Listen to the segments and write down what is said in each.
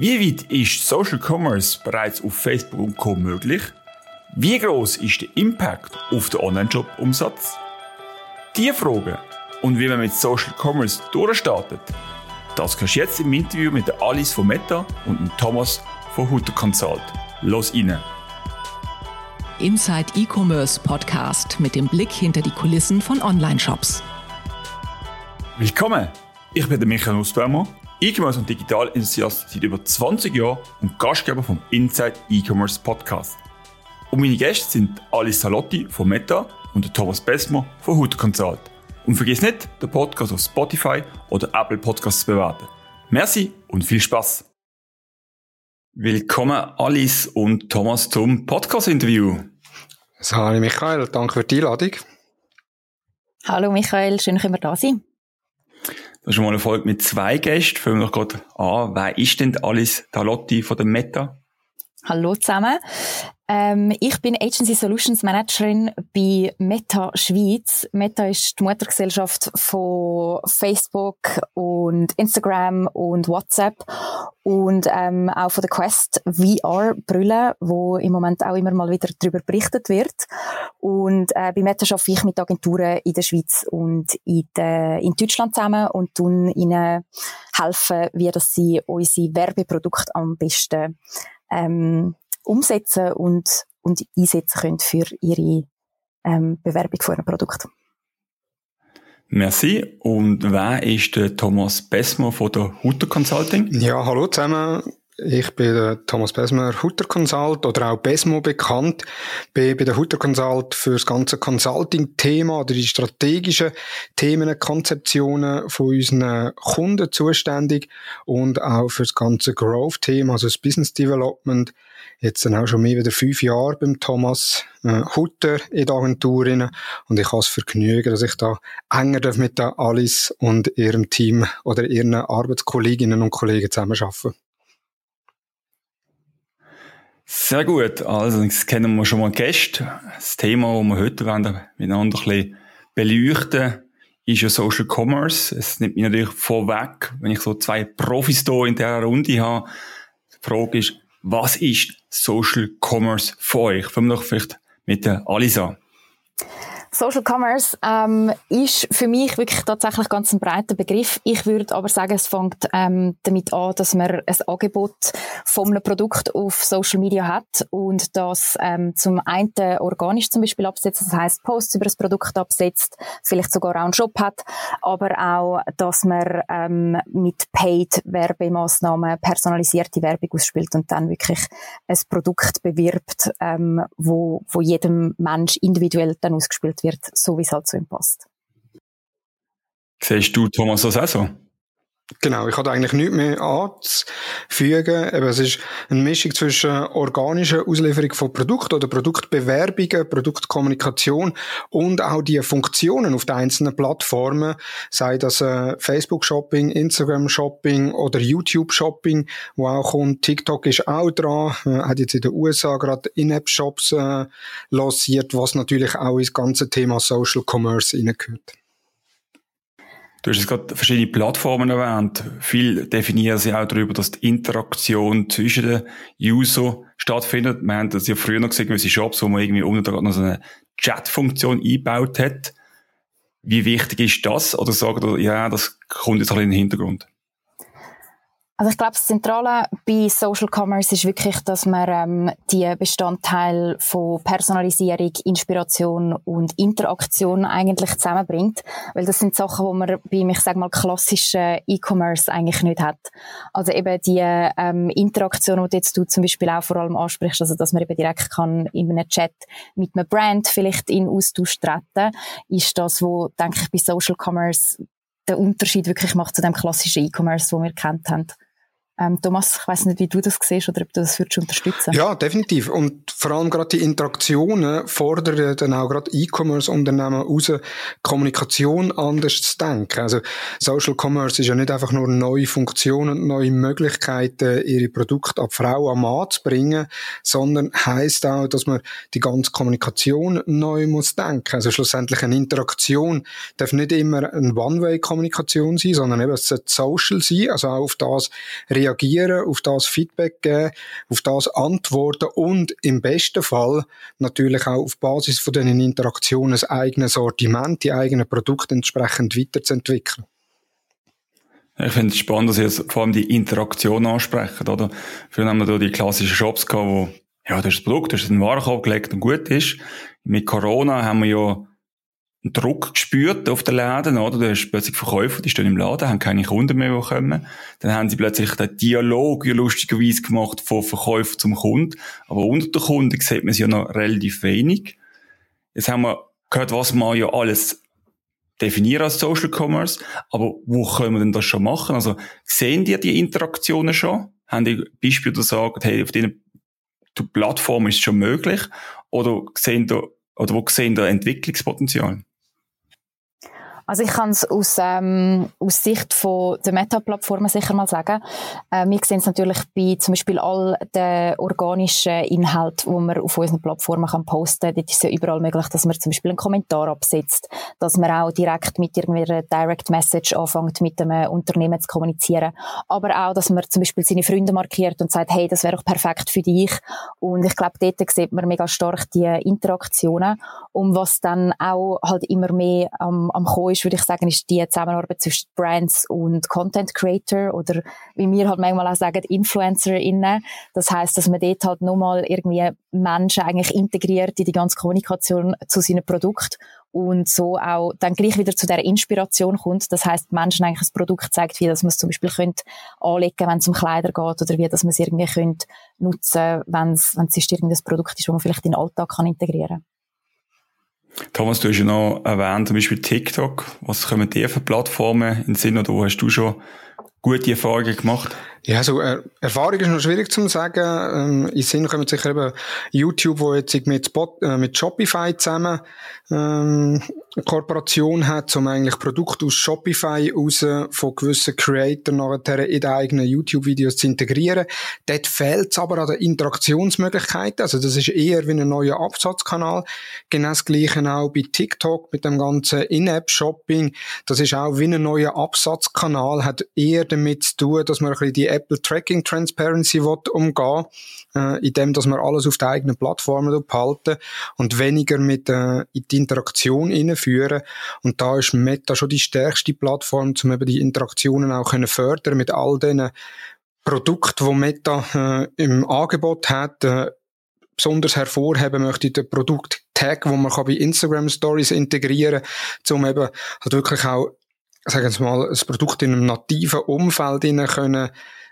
Wie weit ist Social Commerce bereits auf Facebook und Co. möglich? Wie groß ist der Impact auf den Online-Shop-Umsatz? Diese Fragen und wie man mit Social Commerce durchstartet, das kannst du jetzt im Interview mit Alice von Meta und Thomas von Hutter Consult. Los rein! Inside E-Commerce Podcast mit dem Blick hinter die Kulissen von Online-Shops. Willkommen! Ich bin der Michael Nussbaumer, E-Commerce und Digital-Enthusiast seit über 20 Jahren und Gastgeber vom Inside E-Commerce Podcast. Und meine Gäste sind Alice Salotti von Meta und Thomas Besmer von Hutter Consult. Und vergiss nicht, den Podcast auf Spotify oder Apple Podcasts zu bewerten. Merci und viel Spaß. Willkommen Alice und Thomas zum Podcast-Interview. Hallo Michael, danke für die Einladung. Hallo Michael, schön, dass wir da sind. Das ist mal eine Folge mit zwei Gästen. Fangen wir gerade an. Wer ist denn Alice Talotti von der Meta? Hallo zusammen. Ähm, ich bin Agency Solutions Managerin bei Meta Schweiz. Meta ist die Muttergesellschaft von Facebook und Instagram und WhatsApp und ähm, auch von der Quest VR-Brille, wo im Moment auch immer mal wieder darüber berichtet wird. Und äh, bei Meta arbeite ich mit Agenturen in der Schweiz und in, der, in Deutschland zusammen und tun ihnen helfen, wie dass sie unsere Werbeprodukte am besten ähm, umsetzen und, und einsetzen können für ihre ähm, Bewerbung von einem Produkt. Merci. Und wer ist der Thomas Besmer von der Hutter Consulting? Ja, hallo zusammen. Ich bin der Thomas Besmer, Hutter Consult oder auch Besmo bekannt. Bin bei der Hutter Consult für das ganze Consulting-Thema oder die strategischen Themen, Konzeptionen von unseren Kunden zuständig und auch für das ganze Growth-Thema, also das Business Development. Jetzt sind auch schon mehr als fünf Jahre beim Thomas äh, Hutter in der Agentur und ich habe das Vergnügen, dass ich da enger mit der Alice und ihrem Team oder ihren Arbeitskolleginnen und Kollegen zusammenarbeiten. Sehr gut. Also, jetzt kennen wir schon mal Gäste. Das Thema, das wir heute miteinander ein bisschen beleuchten, ist ja Social Commerce. Es nimmt mich natürlich vorweg, wenn ich so zwei Profis hier in dieser Runde habe. Die Frage ist, was ist Social Commerce für euch? Fangen wir doch vielleicht mit der Alisa. Social Commerce ähm, ist für mich wirklich tatsächlich ganz ein breiter Begriff. Ich würde aber sagen, es fängt ähm, damit an, dass man ein Angebot von einem Produkt auf Social Media hat und das ähm, zum einen organisch zum Beispiel absetzt, das heißt Posts über das Produkt absetzt, vielleicht sogar auch einen Shop hat, aber auch, dass man ähm, mit Paid Werbemaßnahmen personalisierte Werbung ausspielt und dann wirklich ein Produkt bewirbt, ähm, wo, wo jedem Mensch individuell dann ausgespielt wird, so wie es halt zu ihm passt. Siehst du, Thomas, das auch so? Genau, ich hatte eigentlich nichts mehr anzufügen. Eben, es ist eine Mischung zwischen organischer Auslieferung von Produkten oder Produktbewerbungen, Produktkommunikation und auch die Funktionen auf den einzelnen Plattformen, sei das äh, Facebook-Shopping, Instagram-Shopping oder YouTube-Shopping, wo auch kommt. TikTok ist auch dran, äh, hat jetzt in den USA gerade In-App-Shops äh, lanciert, was natürlich auch ins ganze Thema Social Commerce hineingehört. Du hast jetzt gerade verschiedene Plattformen erwähnt. Viel definieren sie auch darüber, dass die Interaktion zwischen den User stattfindet. Wir haben das ja früher noch gesehen, gewisse Shops, wo man irgendwie unten noch so eine Chat-Funktion eingebaut hat. Wie wichtig ist das? Oder sagt ihr, ja, das kommt jetzt ein bisschen in den Hintergrund? Also ich glaube, das Zentrale bei Social Commerce ist wirklich, dass man ähm, die Bestandteile von Personalisierung, Inspiration und Interaktion eigentlich zusammenbringt, weil das sind Sachen, wo man beim, ich sag mal, klassischen E-Commerce eigentlich nicht hat. Also eben die ähm, Interaktion, die jetzt du zum Beispiel auch vor allem ansprichst, also dass man eben direkt kann in einem Chat mit einem Brand vielleicht in Austausch treten, ist das, wo, denke ich, bei Social Commerce den Unterschied wirklich macht zu dem klassischen E-Commerce, wo wir kennt haben. Ähm, Thomas, ich weiß nicht, wie du das siehst oder ob du das würdest unterstützen Ja, definitiv. Und vor allem gerade die Interaktionen fordern dann auch gerade E-Commerce-Unternehmen raus, Kommunikation anders zu denken. Also Social Commerce ist ja nicht einfach nur neue Funktionen und neue Möglichkeiten, ihre Produkte ab Frau am Mann zu bringen, sondern heißt auch, dass man die ganze Kommunikation neu muss denken. Also schlussendlich eine Interaktion darf nicht immer eine One-Way-Kommunikation sein, sondern eben es sollte social sein, also auch auf das reagieren reagieren, auf das Feedback geben, auf das antworten und im besten Fall natürlich auch auf Basis von diesen Interaktionen das eigene Sortiment, die eigenen Produkte entsprechend weiterzuentwickeln. Ich finde es spannend, dass Sie jetzt vor allem die Interaktion ansprechen, oder? Früher haben wir da die klassischen Shops gehabt, wo, ja, das ist das Produkt, das ist ein Warenkorb gelegt und gut ist. Mit Corona haben wir ja Druck gespürt auf den Läden, oder? Du hast plötzlich Verkäufer, die stehen im Laden, haben keine Kunden mehr, die kommen. Dann haben sie plötzlich den Dialog ja lustigerweise gemacht von Verkäufer zum Kunden. Aber unter den Kunden sieht man sie ja noch relativ wenig. Jetzt haben wir gehört, was man ja alles definieren als Social Commerce, aber wo können wir denn das schon machen? Also, sehen die die Interaktionen schon? Haben die Beispiele, die sagen, hey, auf diesen Plattformen ist es schon möglich? Oder sehen da, oder wo sehen da Entwicklungspotenzial? Also ich kann es aus, ähm, aus Sicht von der Meta-Plattformen sicher mal sagen. Äh, wir sehen es natürlich bei zum Beispiel all den organischen Inhalten, die man auf unseren Plattformen kann posten kann. Dort ist ja überall möglich, dass man zum Beispiel einen Kommentar absetzt, dass man auch direkt mit irgendeiner Direct Message anfängt, mit einem Unternehmen zu kommunizieren. Aber auch, dass man zum Beispiel seine Freunde markiert und sagt, hey, das wäre doch perfekt für dich. Und ich glaube, dort sieht man mega stark die Interaktionen. Und was dann auch halt immer mehr am, am Kommen ist, würde ich sagen, ist die Zusammenarbeit zwischen Brands und Content Creator oder wie wir halt manchmal auch sagen, InfluencerInnen. Das heißt, dass man dort halt nochmal irgendwie Menschen eigentlich integriert in die ganze Kommunikation zu seinem Produkt und so auch dann gleich wieder zu der Inspiration kommt. Das heißt, Menschen eigentlich ein Produkt zeigt, wie das man es zum Beispiel könnte anlegen, wenn es um Kleider geht oder wie dass man es irgendwie könnte nutzen, wenn es wenn es irgendein Produkt ist, das man vielleicht in den Alltag kann integrieren kann. Thomas, du hast ja noch erwähnt, zum Beispiel TikTok. Was kommen dir für Plattformen in den Sinn oder wo hast du schon gute Erfahrungen gemacht? Ja, so äh, Erfahrung ist noch schwierig zu sagen. Ähm, in Sinn kommen sicher eben YouTube, wo jetzt mit, Spot, äh, mit Shopify zusammen ähm, Kooperation hat, um eigentlich Produkte aus Shopify raus von gewissen Creators nachher in den eigenen YouTube-Videos zu integrieren. Dort fehlt es aber an den Interaktionsmöglichkeiten. Also das ist eher wie ein neuer Absatzkanal. Genau das Gleiche auch bei TikTok mit dem ganzen In-App-Shopping. Das ist auch wie ein neuer Absatzkanal, hat eher damit zu tun, dass man ein bisschen die Apple Tracking Transparency umgehen äh, indem dass man alles auf der eigenen Plattform behalten und weniger mit äh, in die Interaktion einführen. Und da ist Meta schon die stärkste Plattform, um eben die Interaktionen auch können fördern mit all den Produkten, die Meta äh, im Angebot hat. Äh, besonders hervorheben möchte ich den Produkt-Tag, wo man bei Instagram Stories integrieren kann, um eben halt wirklich auch sagen wir mal, das Produkt in einem nativen Umfeld können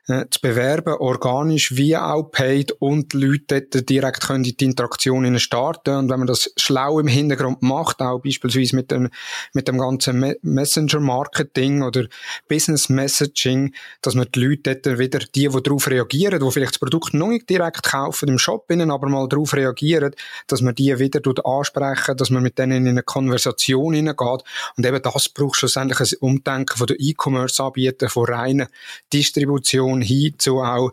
äh, zu bewerben, organisch wie auch paid und die Leute dort direkt können die Interaktion starten. Und wenn man das schlau im Hintergrund macht, auch beispielsweise mit dem, mit dem ganzen Messenger-Marketing oder Business-Messaging, dass man die Leute dort wieder, die, die darauf reagieren, die vielleicht das Produkt noch nicht direkt kaufen im Shop, innen, aber mal darauf reagieren, dass man die wieder ansprechen, dass man mit denen in eine Konversation hineingeht. Und eben das braucht schlussendlich ein Umdenken von den E-Commerce-Anbietern, von reiner Distribution Information hin zu auch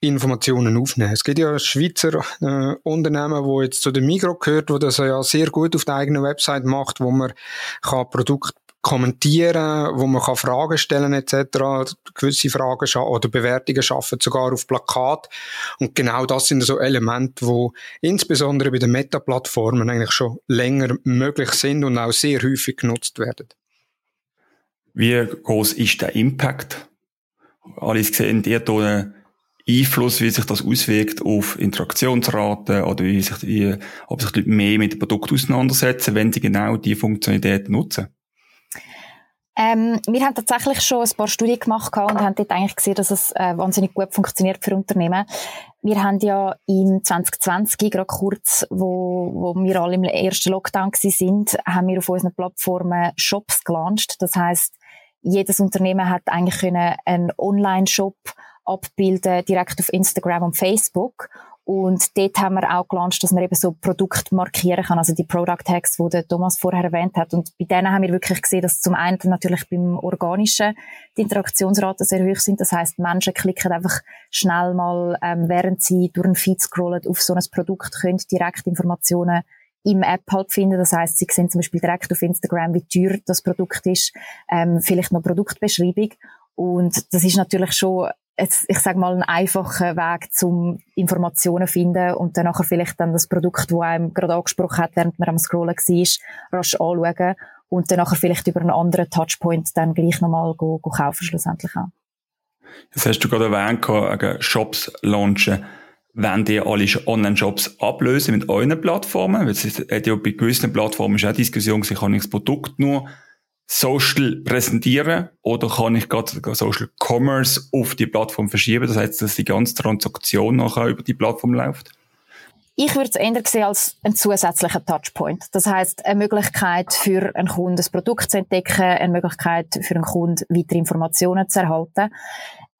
Informationen aufnehmen. Es gibt ja Schweizer äh, Unternehmen, wo jetzt zu dem Migro gehört, wo das ja sehr gut auf der eigenen Website macht, wo man kann Produkt kommentieren, wo man kann Fragen stellen etc., gewisse Fragen oder Bewertungen schaffen, sogar auf Plakat. Und genau das sind so Elemente, wo insbesondere bei den Meta-Plattformen eigentlich schon länger möglich sind und auch sehr häufig genutzt werden. Wie groß ist der Impact alles sehen, einen Einfluss, wie sich das auswirkt auf Interaktionsraten oder wie sich die, ob sich die Leute mehr mit dem Produkt auseinandersetzen, wenn sie genau die Funktionalität nutzen? Ähm, wir haben tatsächlich schon ein paar Studien gemacht und haben dort eigentlich gesehen, dass es äh, wahnsinnig gut funktioniert für Unternehmen. Wir haben ja im 2020, gerade kurz, wo, wo wir alle im ersten Lockdown sind, haben wir auf unseren Plattformen Shops gelauncht. Das heißt, jedes Unternehmen hat eigentlich können einen Online-Shop abbilden, direkt auf Instagram und Facebook. Und dort haben wir auch gelauncht, dass man eben so Produkte markieren kann, also die Product Tags, die der Thomas vorher erwähnt hat. Und bei denen haben wir wirklich gesehen, dass zum einen natürlich beim Organischen die Interaktionsraten sehr hoch sind. Das heißt, Menschen klicken einfach schnell mal, ähm, während sie durch einen Feed scrollen, auf so ein Produkt, können direkt Informationen im App halt finden. Das heißt, sie sehen zum Beispiel direkt auf Instagram, wie teuer das Produkt ist, ähm, vielleicht noch Produktbeschreibung. Und das ist natürlich schon ich sage mal, ein einfacher Weg zum Informationen finden und dann nachher vielleicht dann das Produkt, das einem gerade angesprochen hat, während man am Scrollen war, rasch anschauen und dann nachher vielleicht über einen anderen Touchpoint dann gleich nochmal kaufen schlussendlich auch. Das hast du gerade erwähnt, Shops launchen. Wenn die alle Online-Shops ablösen mit euren Plattformen, weil es hat ja bei gewissen Plattformen ist auch Diskussion, kann ich das Produkt nur Social präsentieren oder kann ich gerade Social Commerce auf die Plattform verschieben? Das heißt, dass die ganze Transaktion nachher über die Plattform läuft? Ich würde es eher sehen als einen zusätzlichen Touchpoint. Das heißt, eine Möglichkeit für einen Kunden, das Produkt zu entdecken, eine Möglichkeit für einen Kunden, weitere Informationen zu erhalten.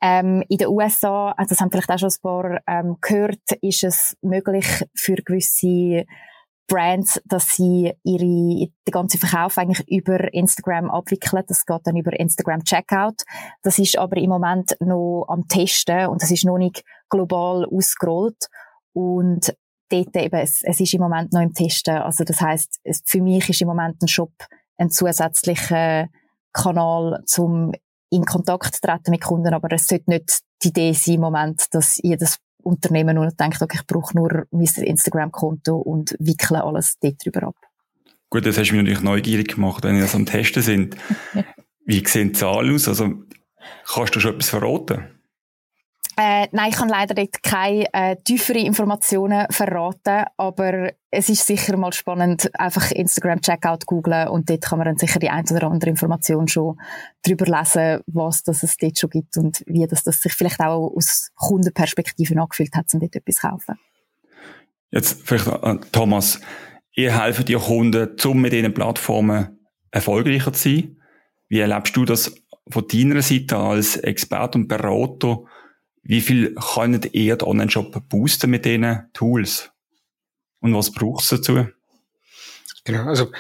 Ähm, in den USA, also das haben vielleicht auch schon ein paar ähm, gehört, ist es möglich für gewisse Brands, dass sie ihre, den ganzen Verkauf eigentlich über Instagram abwickeln. Das geht dann über Instagram Checkout. Das ist aber im Moment noch am Testen und das ist noch nicht global ausgerollt. Und dort eben, es, es ist im Moment noch im Testen. Also das heißt, für mich ist im Moment ein Shop ein zusätzlicher Kanal, zum in Kontakt treten mit Kunden, aber es sollte nicht die Idee sein im Moment, dass jedes Unternehmen nur denkt, okay, ich brauche nur mein Instagram-Konto und wickle alles dort drüber ab. Gut, das hast du mich natürlich neugierig gemacht, wenn ihr das am Testen sind. Wie sehen die Zahlen aus? Also, kannst du schon etwas verraten? Äh, nein, ich kann leider dort keine äh, tiefere Informationen verraten, aber es ist sicher mal spannend, einfach Instagram Checkout googlen und dort kann man dann sicher die ein oder andere Information schon drüber lesen, was das es dort schon gibt und wie das, das sich vielleicht auch aus Kundenperspektive angefühlt hat, um dort etwas zu kaufen. Jetzt vielleicht, äh, Thomas, ihr helft ihr Kunden, um mit diesen Plattformen erfolgreicher zu sein. Wie erlebst du das von deiner Seite als Experte und Berater? Wie viel können ihr den Online-Shop boosten mit diesen Tools? Und was braucht es dazu? Genau, also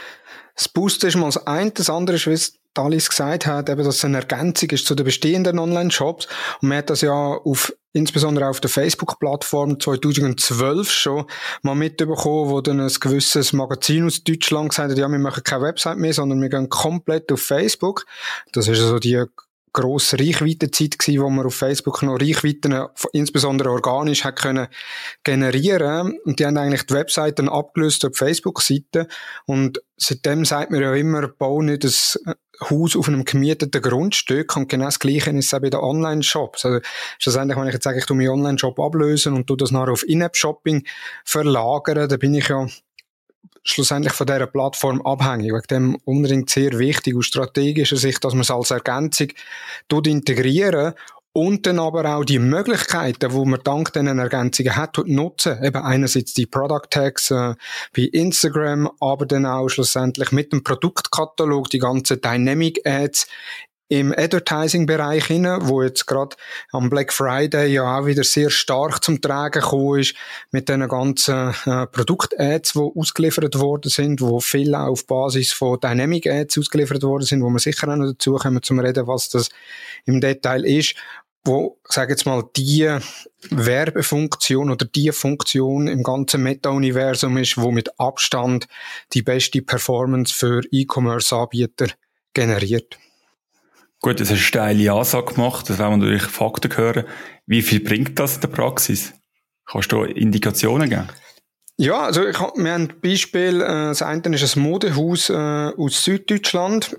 das Boosten ist mal das eine, das andere ist, wie es Dalis gesagt hat, eben, dass es eine Ergänzung ist zu den bestehenden Online-Shops. Und man hat das ja auf, insbesondere auf der Facebook-Plattform 2012 schon mal mitbekommen, wo dann ein gewisses Magazin aus Deutschland gesagt hat, ja, wir machen keine Website mehr, sondern wir gehen komplett auf Facebook. Das ist also die grosse Reichweitenzeit gewesen, wo man auf Facebook noch Reichweiten, insbesondere organisch, hat können generieren. Und die haben eigentlich die Webseiten abgelöst auf Facebook-Seiten. Und seitdem sagt man ja immer, bau nicht ein Haus auf einem gemieteten Grundstück. Und genau das Gleiche ist es auch bei den Online-Shops. Also, schlussendlich, wenn ich jetzt sage, ich tu meinen Online-Shop ablösen und tu das nachher auf In-App-Shopping verlagern, dann bin ich ja schlussendlich von dieser Plattform abhängig. Wegen dem unbedingt sehr wichtig aus strategischer Sicht, dass man es als Ergänzung integrieren und dann aber auch die Möglichkeiten, wo man dank diesen Ergänzungen hat, nutzen. Eben einerseits die Product Tags äh, bei Instagram, aber dann auch schlussendlich mit dem Produktkatalog die ganzen Dynamic Ads im Advertising-Bereich hinein, wo jetzt gerade am Black Friday ja auch wieder sehr stark zum Tragen gekommen ist, mit den ganzen äh, Produkt-Ads, die ausgeliefert worden sind, wo viel auf Basis von Dynamic-Ads ausgeliefert worden sind, wo wir sicher auch noch dazu kommen zum Reden, was das im Detail ist, wo, sage jetzt mal, die Werbefunktion oder die Funktion im ganzen Meta-Universum ist, wo mit Abstand die beste Performance für E-Commerce-Anbieter generiert. Gut, das hast eine steile Ansage gemacht, das wollen wir natürlich Fakten hören. Wie viel bringt das in der Praxis? Kannst du Indikationen geben? Ja, also ich wir haben ein Beispiel, äh, das eine ist ein Modehaus äh, aus Süddeutschland,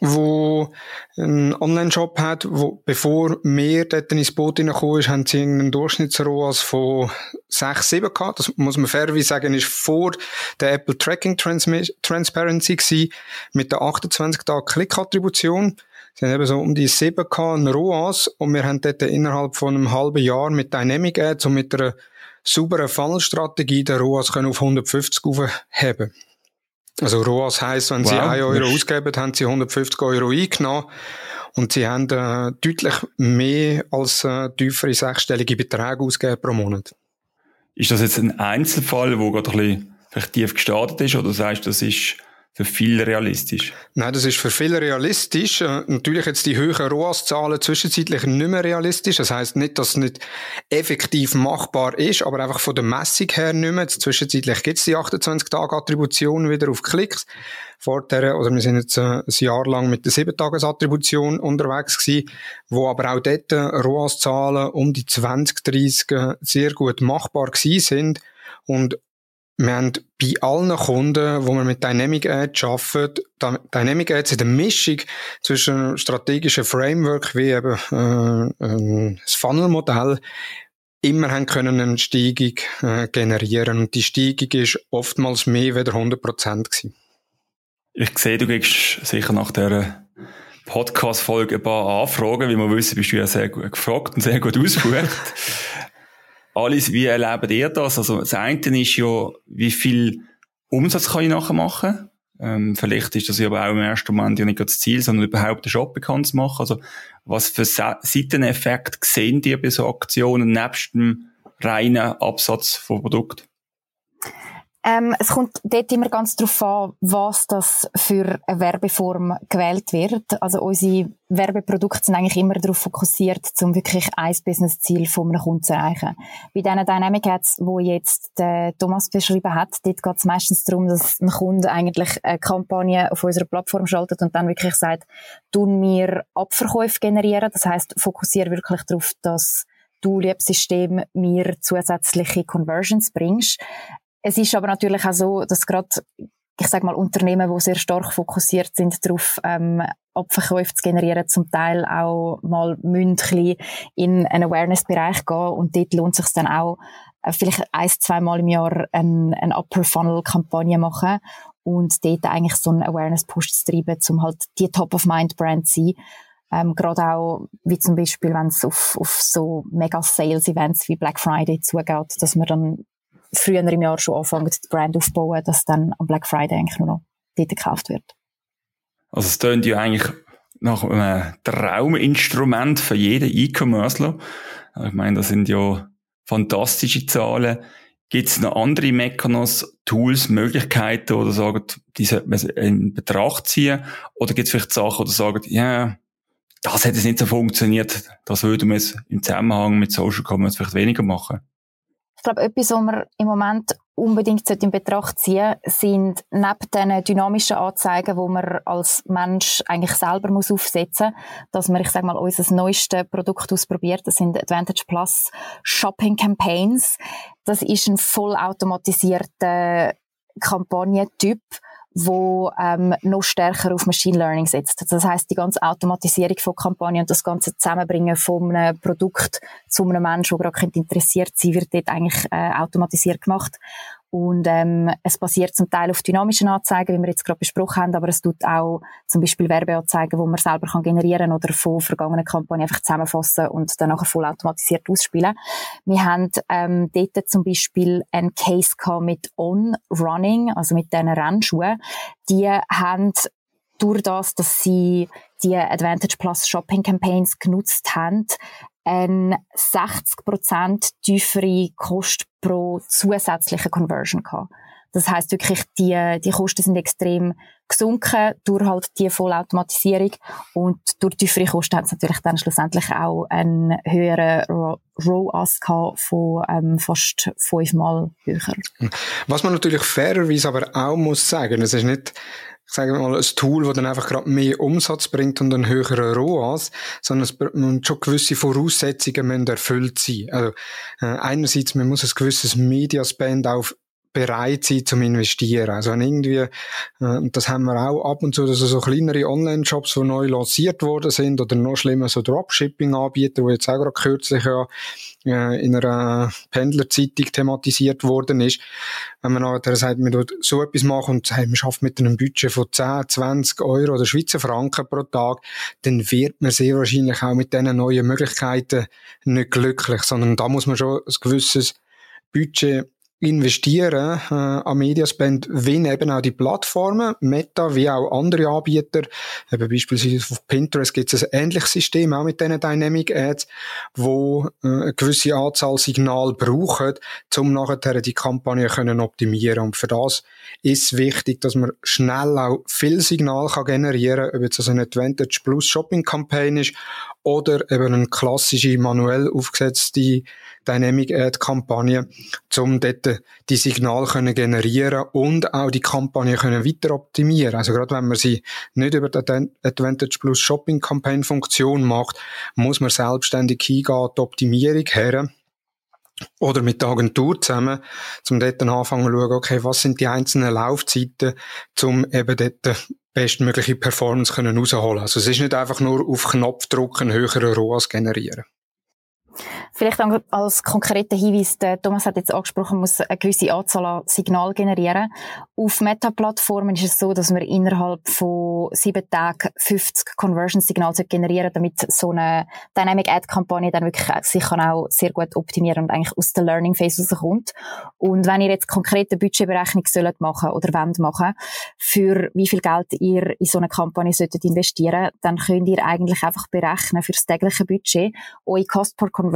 wo einen Online-Shop hat, wo bevor mehr dort ins Boot hineingekommen ist, haben sie einen Durchschnittsrohas von 6, 7 gehabt. Das muss man fairerweise sagen, ist vor der Apple Tracking Transparency gewesen, mit der 28 Tage Klick-Attribution. Sie haben eben so um die 7K ROAS und wir haben dort innerhalb von einem halben Jahr mit Dynamic Ads und mit einer sauberen Funnel-Strategie den ROAS können auf 150 aufheben. Also ROAS heisst, wenn wow. Sie 1 Euro ausgeben, haben Sie 150 Euro eingenommen und Sie haben äh, deutlich mehr als äh, tiefere sechsstellige Beträge ausgegeben pro Monat. Ist das jetzt ein Einzelfall, wo gerade ein bisschen vielleicht tief gestartet ist oder sagst du, das ist für viele realistisch? Nein, das ist für viele realistisch. Äh, natürlich jetzt die höheren ROAS-Zahlen zwischenzeitlich nicht mehr realistisch. Das heißt nicht, dass es nicht effektiv machbar ist, aber einfach von der Messung her nicht mehr. Zwischenzeitlich gibt es die 28-Tage-Attribution wieder auf Klicks. Vorher, oder wir sind jetzt äh, ein Jahr lang mit der 7-Tages-Attribution unterwegs gewesen, wo aber auch dort ROAS-Zahlen um die 20, 30 äh, sehr gut machbar gewesen sind. Und wir haben bei allen Kunden, wo wir mit Dynamic Ads arbeiten, Dynamic Ads in der Mischung zwischen strategischen Framework wie eben äh, äh, das Funnel-Modell immer haben können eine Steigung äh, generieren und die Steigung ist oftmals mehr als 100 gewesen. Ich sehe, du kriegst sicher nach der Podcast-Folge ein paar Anfragen. Wie wir wissen, bist du ja sehr gut gefragt und sehr gut ausgebucht. Alice, wie erlebt ihr das? Also, das eine ist ja, wie viel Umsatz kann ich nachher machen? Ähm, vielleicht ist das ja aber auch im ersten Moment ja nicht das Ziel, sondern überhaupt den Shop bekannt zu machen. Also, was für Seiteneffekt sehen die bei so Aktionen nebst dem reinen Absatz von Produkten? Ähm, es kommt dort immer ganz darauf an, was das für eine Werbeform gewählt wird. Also unsere Werbeprodukte sind eigentlich immer darauf fokussiert, um wirklich ein Business-Ziel von einem Kunden zu erreichen. Bei diesen Dynamic Ads, wo jetzt der Thomas beschrieben hat, dort geht es meistens darum, dass ein Kunde eigentlich eine Kampagne auf unserer Plattform schaltet und dann wirklich sagt, tun wir Abverkäufe generieren. Das heißt, fokussiere wirklich darauf, dass du, liebes System, mir zusätzliche Conversions bringst. Es ist aber natürlich auch so, dass gerade ich sage mal, Unternehmen, die sehr stark fokussiert sind darauf, ähm, Abverkäufe zu generieren, zum Teil auch mal mündlich in einen Awareness-Bereich gehen und dort lohnt es sich dann auch, äh, vielleicht ein, zweimal im Jahr eine, eine Upper-Funnel-Kampagne machen und dort eigentlich so einen Awareness-Push zu treiben, um halt die Top-of-Mind-Brand zu sein. Ähm, gerade auch, wie zum Beispiel, wenn es auf, auf so Mega-Sales-Events wie Black Friday zugeht, dass man dann früher im Jahr schon anfangen, die Brand aufzubauen, dass dann am Black Friday eigentlich nur noch dort gekauft wird. Also es tönt ja eigentlich nach einem Trauminstrument für jeden E-Commercer. Ich meine, das sind ja fantastische Zahlen. Gibt es noch andere Mechanismen, Tools, Möglichkeiten, oder sagen, die sollte man in Betracht ziehen? Oder gibt es vielleicht Sachen, oder sagen, ja, das hätte es nicht so funktioniert, das würde man jetzt im Zusammenhang mit Social Commerce vielleicht weniger machen? Ich glaube, etwas, was man im Moment unbedingt in Betracht ziehen sind neben den dynamischen Anzeigen, wo man als Mensch eigentlich selber muss aufsetzen muss, dass man, ich sage mal, unser neuestes Produkt ausprobiert. Das sind Advantage Plus Shopping Campaigns. Das ist ein vollautomatisierter Kampagnentyp wo ähm, noch stärker auf Machine Learning setzt. Das heißt, die ganze Automatisierung von Kampagnen und das ganze Zusammenbringen von einem Produkt zu einem Menschen, der gerade interessiert sein wird dort eigentlich äh, automatisiert gemacht. Und ähm, es basiert zum Teil auf dynamischen Anzeigen, wie wir jetzt gerade besprochen haben, aber es tut auch zum Beispiel Werbeanzeigen, wo man selber kann generieren oder von vergangenen Kampagnen einfach zusammenfassen und dann nachher vollautomatisiert ausspielen. Wir haben ähm, dort zum Beispiel einen Case gehabt mit On Running, also mit diesen Rennschuhen. Die haben durch das, dass sie die Advantage Plus Shopping Campaigns genutzt haben, eine 60% tiefere Kost pro zusätzliche Conversion gehabt. Das heißt wirklich, die, die Kosten sind extrem gesunken durch halt die Vollautomatisierung und durch tiefere Kosten hat es natürlich dann schlussendlich auch einen höheren ROAS gehabt von ähm, fast fünfmal höher. Was man natürlich fairerweise aber auch muss sagen, es ist nicht ich sage mal, ein Tool, das dann einfach gerade mehr Umsatz bringt und einen höheren ROAS, sondern es müssen schon gewisse Voraussetzungen müssen erfüllt sein. Also, äh, einerseits, man muss ein gewisses Mediaspend auf bereit sein zum Investieren. Also irgendwie, äh, und das haben wir auch ab und zu, dass so kleinere Online-Shops, die neu lanciert worden sind, oder noch schlimmer so Dropshipping-Anbieter, wo jetzt auch gerade kürzlich ja äh, in einer Pendlerzeitung thematisiert worden ist. Wenn man nachher sagt, man tut so etwas machen und sagt, man schafft mit einem Budget von 10, 20 Euro oder Schweizer Franken pro Tag, dann wird man sehr wahrscheinlich auch mit diesen neuen Möglichkeiten nicht glücklich, sondern da muss man schon ein gewisses Budget investieren äh, an Mediaspend, wenn eben auch die Plattformen, Meta wie auch andere Anbieter, eben beispielsweise auf Pinterest gibt es ein ähnliches System, auch mit diesen Dynamic Ads, wo äh, eine gewisse Anzahl Signal brauchen, um nachher die Kampagne können optimieren. Und für das ist wichtig, dass man schnell auch viel Signal kann generieren kann, ob es eine Advantage Plus Shopping Campaign ist oder eben eine klassische manuell aufgesetzte Dynamic Ad Kampagne, um dort die Signal können generieren und auch die Kampagne können weiter optimieren. Also gerade wenn man sie nicht über die Advantage Plus Shopping Campaign Funktion macht, muss man selbstständig hingehen, die Optimierung her oder mit der Agentur zusammen, um dort anfangen zu schauen, okay, was sind die einzelnen Laufzeiten, um eben dort bestmögliche Performance können rausholen. Also es ist nicht einfach nur auf Knopfdruck einen höheren ROAS generieren. Vielleicht als konkreter Hinweis, der Thomas hat jetzt angesprochen, muss eine gewisse Anzahl an Signal generieren. Auf Meta-Plattformen ist es so, dass man innerhalb von sieben Tagen 50 Conversion-Signale generieren damit so eine Dynamic Ad-Kampagne dann wirklich sich kann auch sehr gut optimieren und eigentlich aus der Learning Phase rauskommt. Und wenn ihr jetzt konkrete Budgetberechnung sollt machen oder wollt machen, für wie viel Geld ihr in so eine Kampagne solltet investieren, dann könnt ihr eigentlich einfach berechnen für das tägliche Budget eure Cost per Conversion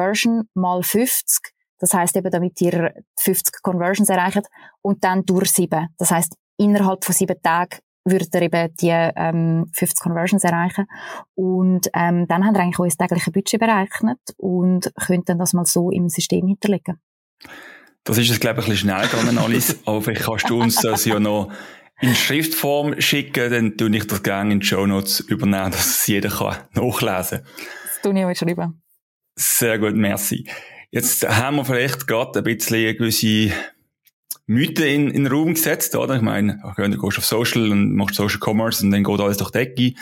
mal 50. Das heißt eben, damit ihr 50 Conversions erreicht und dann durch sieben. Das heißt, innerhalb von sieben Tagen würdet ihr eben die ähm, 50 Conversions erreichen. Und ähm, dann habt ihr eigentlich euer tägliche Budget berechnet und könnt dann das mal so im System hinterlegen. Das ist jetzt, glaube ich, ein bisschen schnell gegangen, Alice. aber vielleicht kannst du uns das ja noch in Schriftform schicken, dann tue ich das gerne in die Show Notes übernehmen, dass es jeder kann nachlesen kann. Das tue ich auch schreiben. Sehr gut, merci. Jetzt haben wir vielleicht gerade ein bisschen gewisse Mythen in, in den Raum gesetzt, oder? Ich meine, du gehst auf Social und machst Social Commerce und dann geht alles durch die Decke.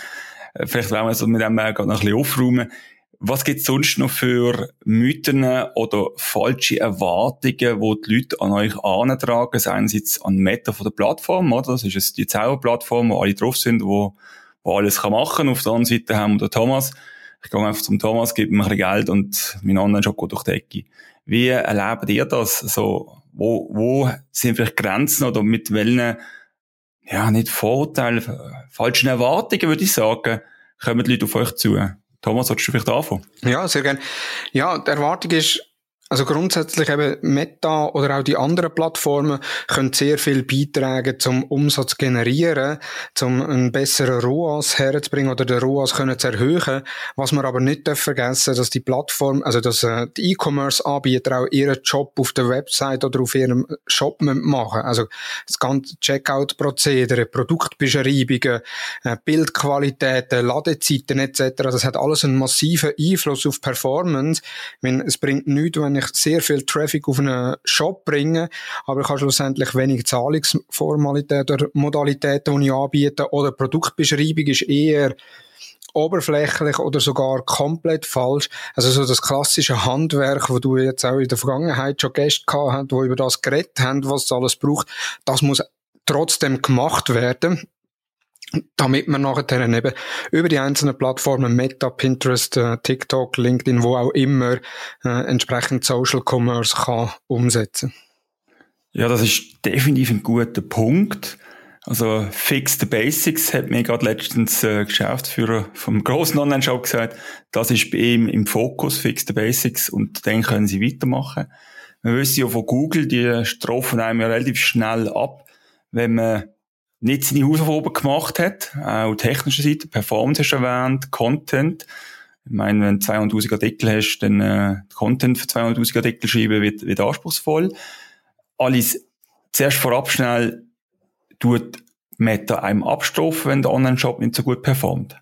Äh, vielleicht wollen wir so mit dem Weg noch ein bisschen aufräumen. Was gibt es sonst noch für Mythen oder falsche Erwartungen, die die Leute an euch antragen? Einerseits an Meta von der Plattform, oder? Das ist die Zauberplattform, wo alle drauf sind, wo, wo alles kann machen. Auf der anderen Seite haben wir den Thomas, ich gehe einfach zum Thomas, gebe ihm ein bisschen Geld und mein Online-Shop geht durch die Ecke. Wie erlebt ihr das? So, wo, wo sind vielleicht Grenzen oder mit welchen, ja, nicht Vorurteilen, falschen Erwartungen, würde ich sagen, kommen die Leute auf euch zu? Thomas, solltest du vielleicht anfangen? Ja, sehr gerne. Ja, die Erwartung ist, also grundsätzlich eben Meta oder auch die anderen Plattformen können sehr viel beitragen zum Umsatz generieren, zum einen besseren ROAS herzubringen oder den ROAS können zu erhöhen. Was man aber nicht vergessen, dass die Plattform, also dass äh, die E-Commerce-Anbieter auch ihren Job auf der Website oder auf ihrem Shop machen. Also das ganze Checkout-Prozedere, Produktbeschreibungen, äh, Bildqualitäten, Ladezeiten etc. Das hat alles einen massiven Einfluss auf Performance. Wenn, es bringt nichts, wenn ich ich sehr viel Traffic auf einen Shop bringen, aber ich habe schlussendlich wenig Zahlungsformalitäten oder Modalitäten, die ich anbiete, oder Produktbeschreibung ist eher oberflächlich oder sogar komplett falsch. Also so das klassische Handwerk, wo du jetzt auch in der Vergangenheit schon Gäste gehabt hast, die über das geredet haben, was es alles braucht, das muss trotzdem gemacht werden damit man nachher eben über die einzelnen Plattformen Meta, Pinterest, äh, TikTok, LinkedIn, wo auch immer äh, entsprechend Social Commerce kann umsetzen. Ja, das ist definitiv ein guter Punkt. Also Fix the Basics hat mir gerade letztens äh, Geschäftsführer vom großen Online-Shop gesagt, das ist bei ihm im Fokus, Fix the Basics und dann können sie weitermachen. Wir wissen ja von Google, die strafen einem ja relativ schnell ab, wenn man nicht seine Hausaufgaben gemacht hat, auch technischer Seite, Performance hast du erwähnt, Content. Ich meine, wenn du 200'000 Artikel hast, dann äh, Content für 200'000 Artikel schreiben wird, wird anspruchsvoll. Alles zuerst vorab schnell tut Meta einem abstrafen, wenn der Online-Shop nicht so gut performt.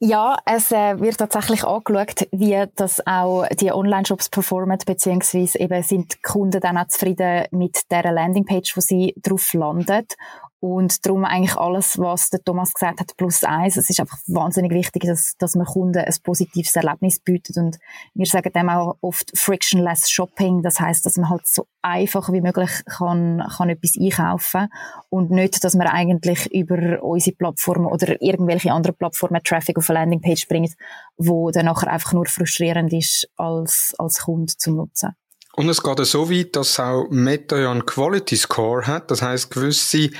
Ja, es äh, wird tatsächlich angeschaut, wie das auch die Online-Shops performen, beziehungsweise eben sind die Kunden dann auch zufrieden mit der Landingpage, wo sie drauf landet. Und darum eigentlich alles, was der Thomas gesagt hat, plus eins. Es ist einfach wahnsinnig wichtig, dass, dass man Kunden ein positives Erlebnis bietet. Und wir sagen dem auch oft frictionless Shopping. Das heißt, dass man halt so einfach wie möglich kann, kann etwas einkaufen. Und nicht, dass man eigentlich über unsere Plattform oder irgendwelche andere Plattformen Traffic auf eine Landingpage bringt, wo dann nachher einfach nur frustrierend ist als, als Kunde zum Nutzen. Und es geht so weit, dass auch Meta ja einen Quality Score hat. Das heißt, gewisse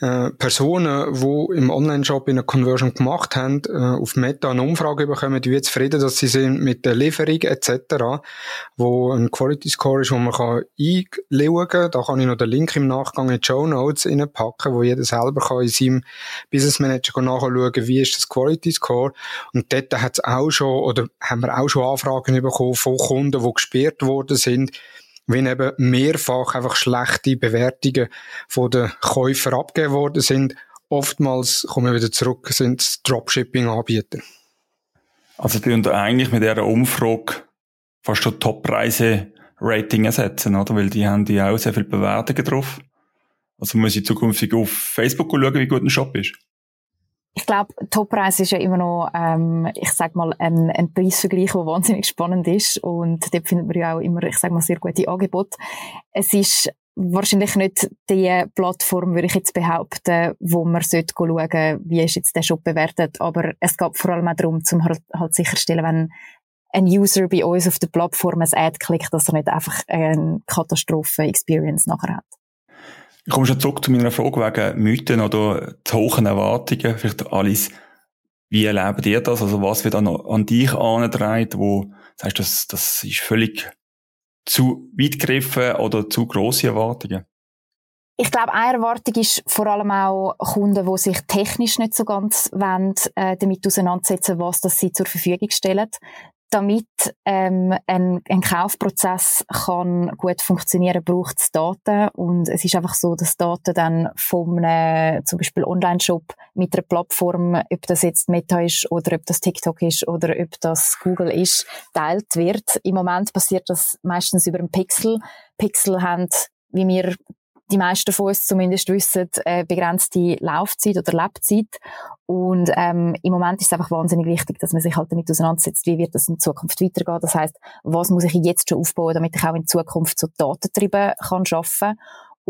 äh, Personen, die im Online-Shop eine Conversion gemacht haben, äh, auf Meta eine Umfrage bekommen, wie zufrieden dass sie sind mit der Lieferung etc., wo ein Quality Score ist, wo man kann einschauen kann. Da kann ich noch den Link im Nachgang in die Show Notes reinpacken, wo jeder selber kann in seinem Business Manager nachschauen, wie ist das Quality Score. Und dort hat es auch schon, oder haben wir auch schon Anfragen bekommen von Kunden, die gesperrt worden sind, wenn eben mehrfach einfach schlechte Bewertungen von den Käufern abgegeben worden sind. Oftmals kommen wir wieder zurück, sind Dropshipping-Anbieter. Also die und eigentlich mit dieser Umfrage fast schon Top-Preise-Rating ersetzen, oder? Weil die haben die auch sehr viele Bewertungen drauf. Also muss ich zukünftig auf Facebook schauen, wie gut ein Shop ist. Ich glaube, Toppreis ist ja immer noch, ähm, ich sag mal, ein, ein Preisvergleich, der wahnsinnig spannend ist. Und dort findet man ja auch immer, ich sag mal, sehr gute Angebote. Es ist wahrscheinlich nicht die Plattform, würde ich jetzt behaupten, wo man sollte schauen, wie ist jetzt der Shop bewertet. Aber es geht vor allem auch darum, zum halt, halt sicherstellen, wenn ein User bei uns auf der Plattform ein Ad klickt, dass er nicht einfach eine Katastrophen-Experience nachher hat. Ich komme schon zurück zu meiner Frage wegen Mythen oder zu hohen Erwartungen. Vielleicht Alice, wie erlebt ihr das? Also was wird an, an dich angetragen, wo sagst das, das ist völlig zu weit gegriffen oder zu grosse Erwartungen? Ich glaube, eine Erwartung ist vor allem auch Kunden, die sich technisch nicht so ganz wollen, äh, damit auseinandersetzen, was das sie zur Verfügung stellen damit ähm, ein, ein Kaufprozess kann gut funktionieren, braucht es Daten und es ist einfach so, dass Daten dann von einem zum Beispiel Online-Shop mit einer Plattform, ob das jetzt Meta ist oder ob das TikTok ist oder ob das Google ist, teilt wird. Im Moment passiert das meistens über einen Pixel. Pixel haben wie wir die meisten von uns zumindest wissen, äh, begrenzte Laufzeit oder Lebzeit. Und ähm, im Moment ist es einfach wahnsinnig wichtig, dass man sich halt damit auseinandersetzt, wie wird das in Zukunft weitergehen. Das heißt, was muss ich jetzt schon aufbauen, damit ich auch in Zukunft so datentrieben kann arbeiten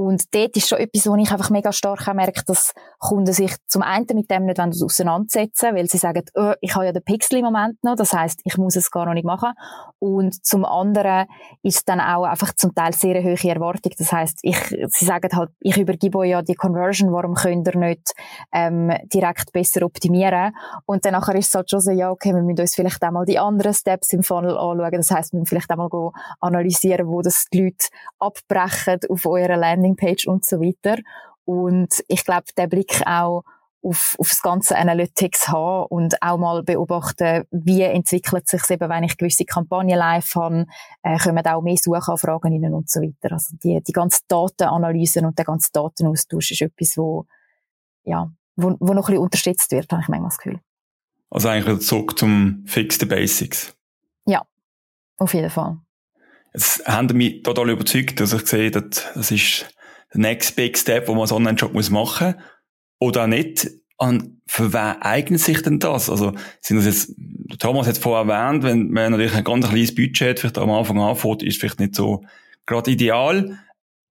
und dort ist schon etwas, wo ich einfach mega stark merke, dass Kunden sich zum einen mit dem nicht auseinandersetzen weil sie sagen, oh, ich habe ja den Pixel im Moment noch, das heißt, ich muss es gar noch nicht machen. Und zum anderen ist dann auch einfach zum Teil sehr eine hohe Erwartung. Das heißt, ich, sie sagen halt, ich übergebe euch ja die Conversion, warum könnt ihr nicht ähm, direkt besser optimieren? Und dann nachher ist es halt schon so, ja, okay, wir müssen uns vielleicht auch mal die anderen Steps im Funnel anschauen. Das heißt, wir müssen vielleicht auch mal analysieren, wo das die Leute abbrechen auf eurer Landing Landingpage und so weiter. Und ich glaube, der Blick auch auf, auf das ganze Analytics haben und auch mal beobachten, wie entwickelt sich eben, wenn ich gewisse Kampagnen live habe, äh, kommen auch mehr Suchanfragen rein und so weiter. Also die, die ganze Datenanalyse und der ganze Datenaustausch ist etwas, wo, ja, wo, wo noch ein bisschen unterstützt wird, habe ich manchmal das Gefühl. Also eigentlich zurück zum Fix the Basics. Ja, auf jeden Fall. Jetzt haben mich total überzeugt, dass ich sehe, dass das ist next big step, wo man so einen Job muss machen oder nicht. Und für wen eignet sich denn das? Also, sind das jetzt, Thomas hat es vorher erwähnt, wenn man natürlich ein ganz kleines Budget vielleicht am Anfang anfängt, ist vielleicht nicht so gerade ideal.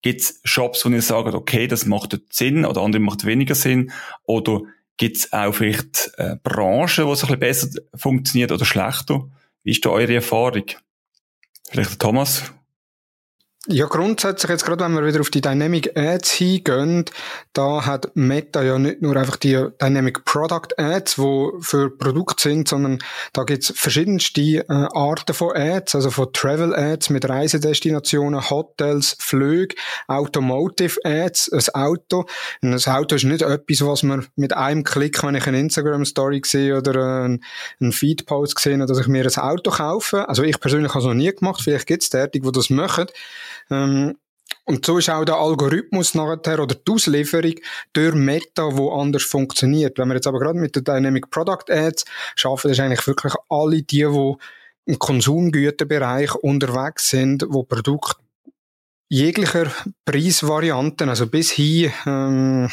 Gibt es Shops, wo ihr sagt, okay, das macht Sinn oder andere macht weniger Sinn? Oder gibt es auch vielleicht äh, Branchen, wo es ein bisschen besser funktioniert oder schlechter? Wie ist da eure Erfahrung? Vielleicht Thomas, ja, grundsätzlich jetzt gerade, wenn wir wieder auf die Dynamic Ads hingehen, da hat Meta ja nicht nur einfach die Dynamic Product Ads, wo für Produkte sind, sondern da gibt's verschiedenste äh, Arten von Ads, also von Travel Ads mit Reisedestinationen, Hotels, Flüge, Automotive Ads, ein Auto. Und ein Auto ist nicht etwas, was man mit einem Klick, wenn ich eine Instagram Story sehe oder einen, einen Feed Post sehe, dass ich mir ein Auto kaufe. Also ich persönlich habe es noch nie gemacht, vielleicht gibt's derartig, die das machen. Ähm, und so ist auch der Algorithmus nachher oder die Auslieferung durch Meta, wo anders funktioniert. Wenn wir jetzt aber gerade mit der Dynamic Product Ads schaffen, ist eigentlich wirklich alle die, die im Konsumgüterbereich unterwegs sind, wo Produkte jeglicher Preisvarianten, also bis hin ähm,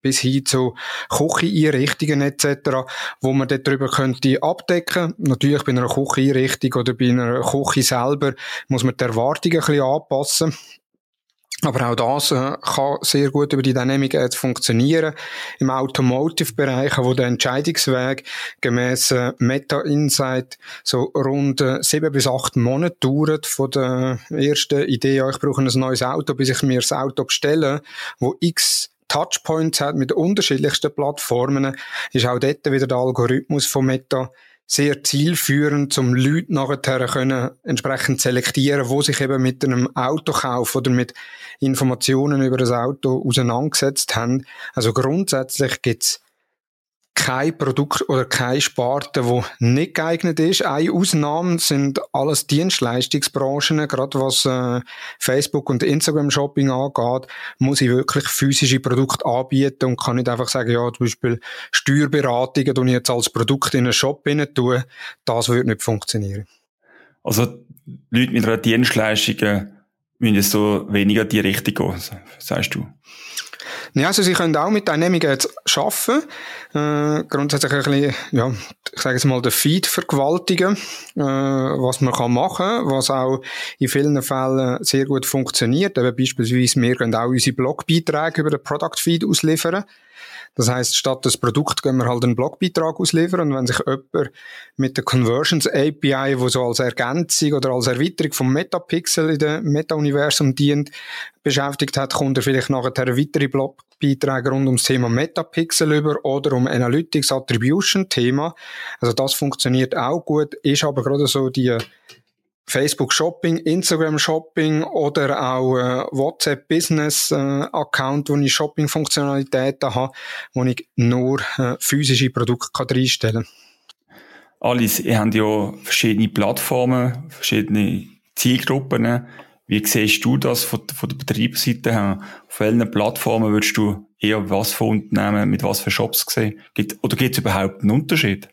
bis hin zu Kücheneinrichtungen etc., wo man dort drüber könnte abdecken. Natürlich bei einer Kücheneinrichtung oder bei einer Küche selber muss man die Erwartungen ein bisschen anpassen. Aber auch das äh, kann sehr gut über die Dynamic Ads funktionieren. Im Automotive-Bereich, wo der Entscheidungsweg gemäß äh, Meta Insight so rund äh, sieben bis acht Monate dauert von der ersten Idee, ja, ich brauche ein neues Auto, bis ich mir das Auto bestelle, wo x Touchpoints hat mit unterschiedlichsten Plattformen, ist auch dort wieder der Algorithmus von Meta sehr zielführend, um Leute nachher können entsprechend selektieren, wo sich eben mit einem Autokauf oder mit Informationen über das Auto auseinandergesetzt haben. Also grundsätzlich gibt's kein Produkt oder keine Sparte, wo nicht geeignet ist. Eine Ausnahme sind alles Dienstleistungsbranchen. Gerade was äh, Facebook und Instagram Shopping angeht, muss ich wirklich physische Produkte anbieten und kann nicht einfach sagen, ja, zum Beispiel Steuerberatungen, die ich jetzt als Produkt in einen Shop rein tue. Das würde nicht funktionieren. Also Leute mit einer Dienstleistung müssen so weniger die Richtung gehen, sagst du? Ja, also Sie können auch mit Dynamic Ads arbeiten. Äh, grundsätzlich ein bisschen, ja, ich sage jetzt mal, den Feed vergewaltigen, äh, was man kann machen, was auch in vielen Fällen sehr gut funktioniert. Eben beispielsweise, wir können auch unsere Blogbeiträge über den Product Feed ausliefern. Das heißt, statt das Produkt gehen wir halt einen Blogbeitrag ausliefern und wenn sich jemand mit der Conversions API, wo so als Ergänzung oder als Erweiterung vom Metapixel in dem Meta-Universum dient, beschäftigt hat, kommt er vielleicht nachher weitere Blogbeiträge rund ums Thema Metapixel über oder um Analytics Attribution Thema. Also das funktioniert auch gut, ist aber gerade so die Facebook Shopping, Instagram Shopping oder auch äh, WhatsApp Business äh, Account, wo ich Shopping Funktionalitäten habe, wo ich nur äh, physische Produkte kann reinstellen kann. Alice, ihr habt ja verschiedene Plattformen, verschiedene Zielgruppen. Wie siehst du das von, von der Betriebsseite her? Auf welchen Plattformen würdest du eher was von Unternehmen mit was für Shops sehen? Oder gibt es überhaupt einen Unterschied?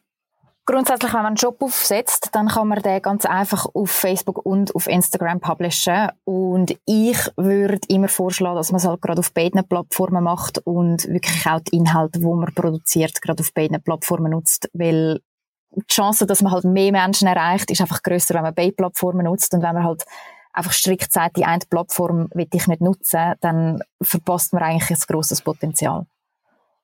Grundsätzlich, wenn man einen Job aufsetzt, dann kann man den ganz einfach auf Facebook und auf Instagram publishen. Und ich würde immer vorschlagen, dass man es halt gerade auf beiden Plattformen macht und wirklich auch die Inhalte, die man produziert, gerade auf beiden Plattformen nutzt. Weil die Chance, dass man halt mehr Menschen erreicht, ist einfach grösser, wenn man beide Plattformen nutzt. Und wenn man halt einfach strikt sagt, die eine Plattform will ich nicht nutzen, dann verpasst man eigentlich ein grosses Potenzial.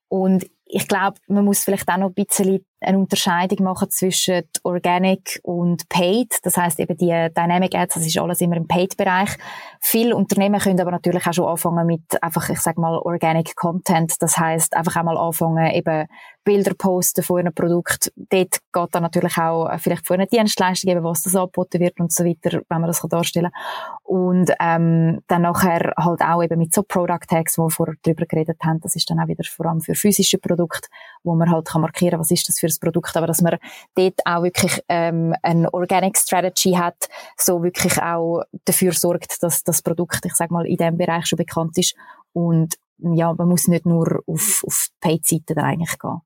Und ich glaube, man muss vielleicht auch noch ein bisschen eine Unterscheidung machen zwischen Organic und Paid. Das heißt eben die Dynamic Ads, das ist alles immer im Paid-Bereich. Viele Unternehmen können aber natürlich auch schon anfangen mit einfach, ich sag mal, Organic Content. Das heißt einfach auch mal anfangen, eben Bilder posten von einem Produkt. Dort geht dann natürlich auch vielleicht von einer Dienstleistung, eben was das angeboten wird und so weiter, wenn man das darstellen kann. Und ähm, dann nachher halt auch eben mit so Product Tags, wo wir vorher drüber geredet haben, das ist dann auch wieder vor allem für physische Produkte, wo man halt kann markieren, was ist das für ein Produkt, aber dass man dort auch wirklich ähm, eine Organic Strategy hat, so wirklich auch dafür sorgt, dass das Produkt, ich sag mal, in dem Bereich schon bekannt ist und ja, man muss nicht nur auf, auf Paid-Seiten eigentlich gehen.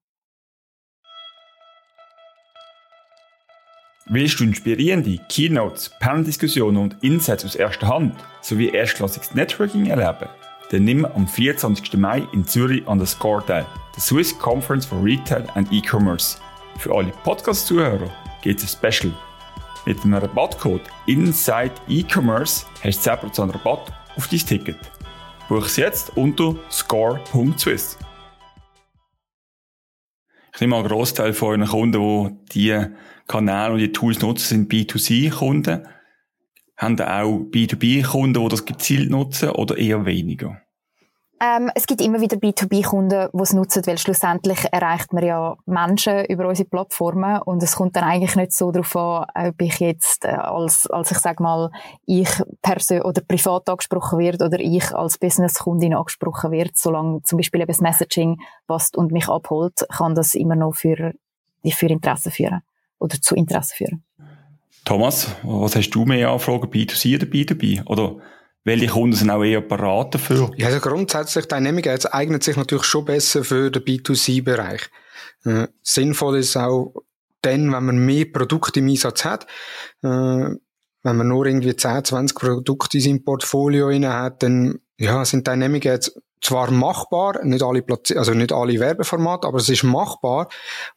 Willst du inspirierende Keynotes, Panel-Diskussionen und Insights aus erster Hand sowie erstklassiges Networking erleben? Dann nimm am 24. Mai in Zürich an der Score teil, der Swiss Conference for Retail and E-Commerce. Für alle Podcast-Zuhörer gibt es ein Special. Mit dem Rabattcode Inside E-Commerce hast du 10% Rabatt auf dein Ticket. Buch es jetzt unter score.swiss. Ich nehme einen Großteil von euren Kunden, die diese Kanäle und die Tools nutzen, sind B2C-Kunden. Haben auch B2B-Kunden, die das gezielt nutzen oder eher weniger? Ähm, es gibt immer wieder B2B-Kunden, die es nutzen, weil schlussendlich erreicht man ja Menschen über unsere Plattformen und es kommt dann eigentlich nicht so darauf an, ob ich jetzt äh, als, als ich sag mal, ich persönlich oder privat angesprochen wird oder ich als Business-Kundin angesprochen wird, solange zum Beispiel eben das Messaging passt und mich abholt, kann das immer noch für, für Interesse führen oder zu Interesse führen. Thomas, was hast du mehr Anfragen, B2C oder B2B? Oder welche Kunden sind auch eher parat dafür? Ja, also grundsätzlich, Dynamic Ads eignet sich natürlich schon besser für den B2C-Bereich. Äh, sinnvoll ist auch dann, wenn man mehr Produkte im Einsatz hat. Äh, wenn man nur irgendwie 10, 20 Produkte in seinem Portfolio hat, dann ja, sind Dynamic Ads zwar machbar, nicht alle Platz also nicht alle Werbeformate, aber es ist machbar,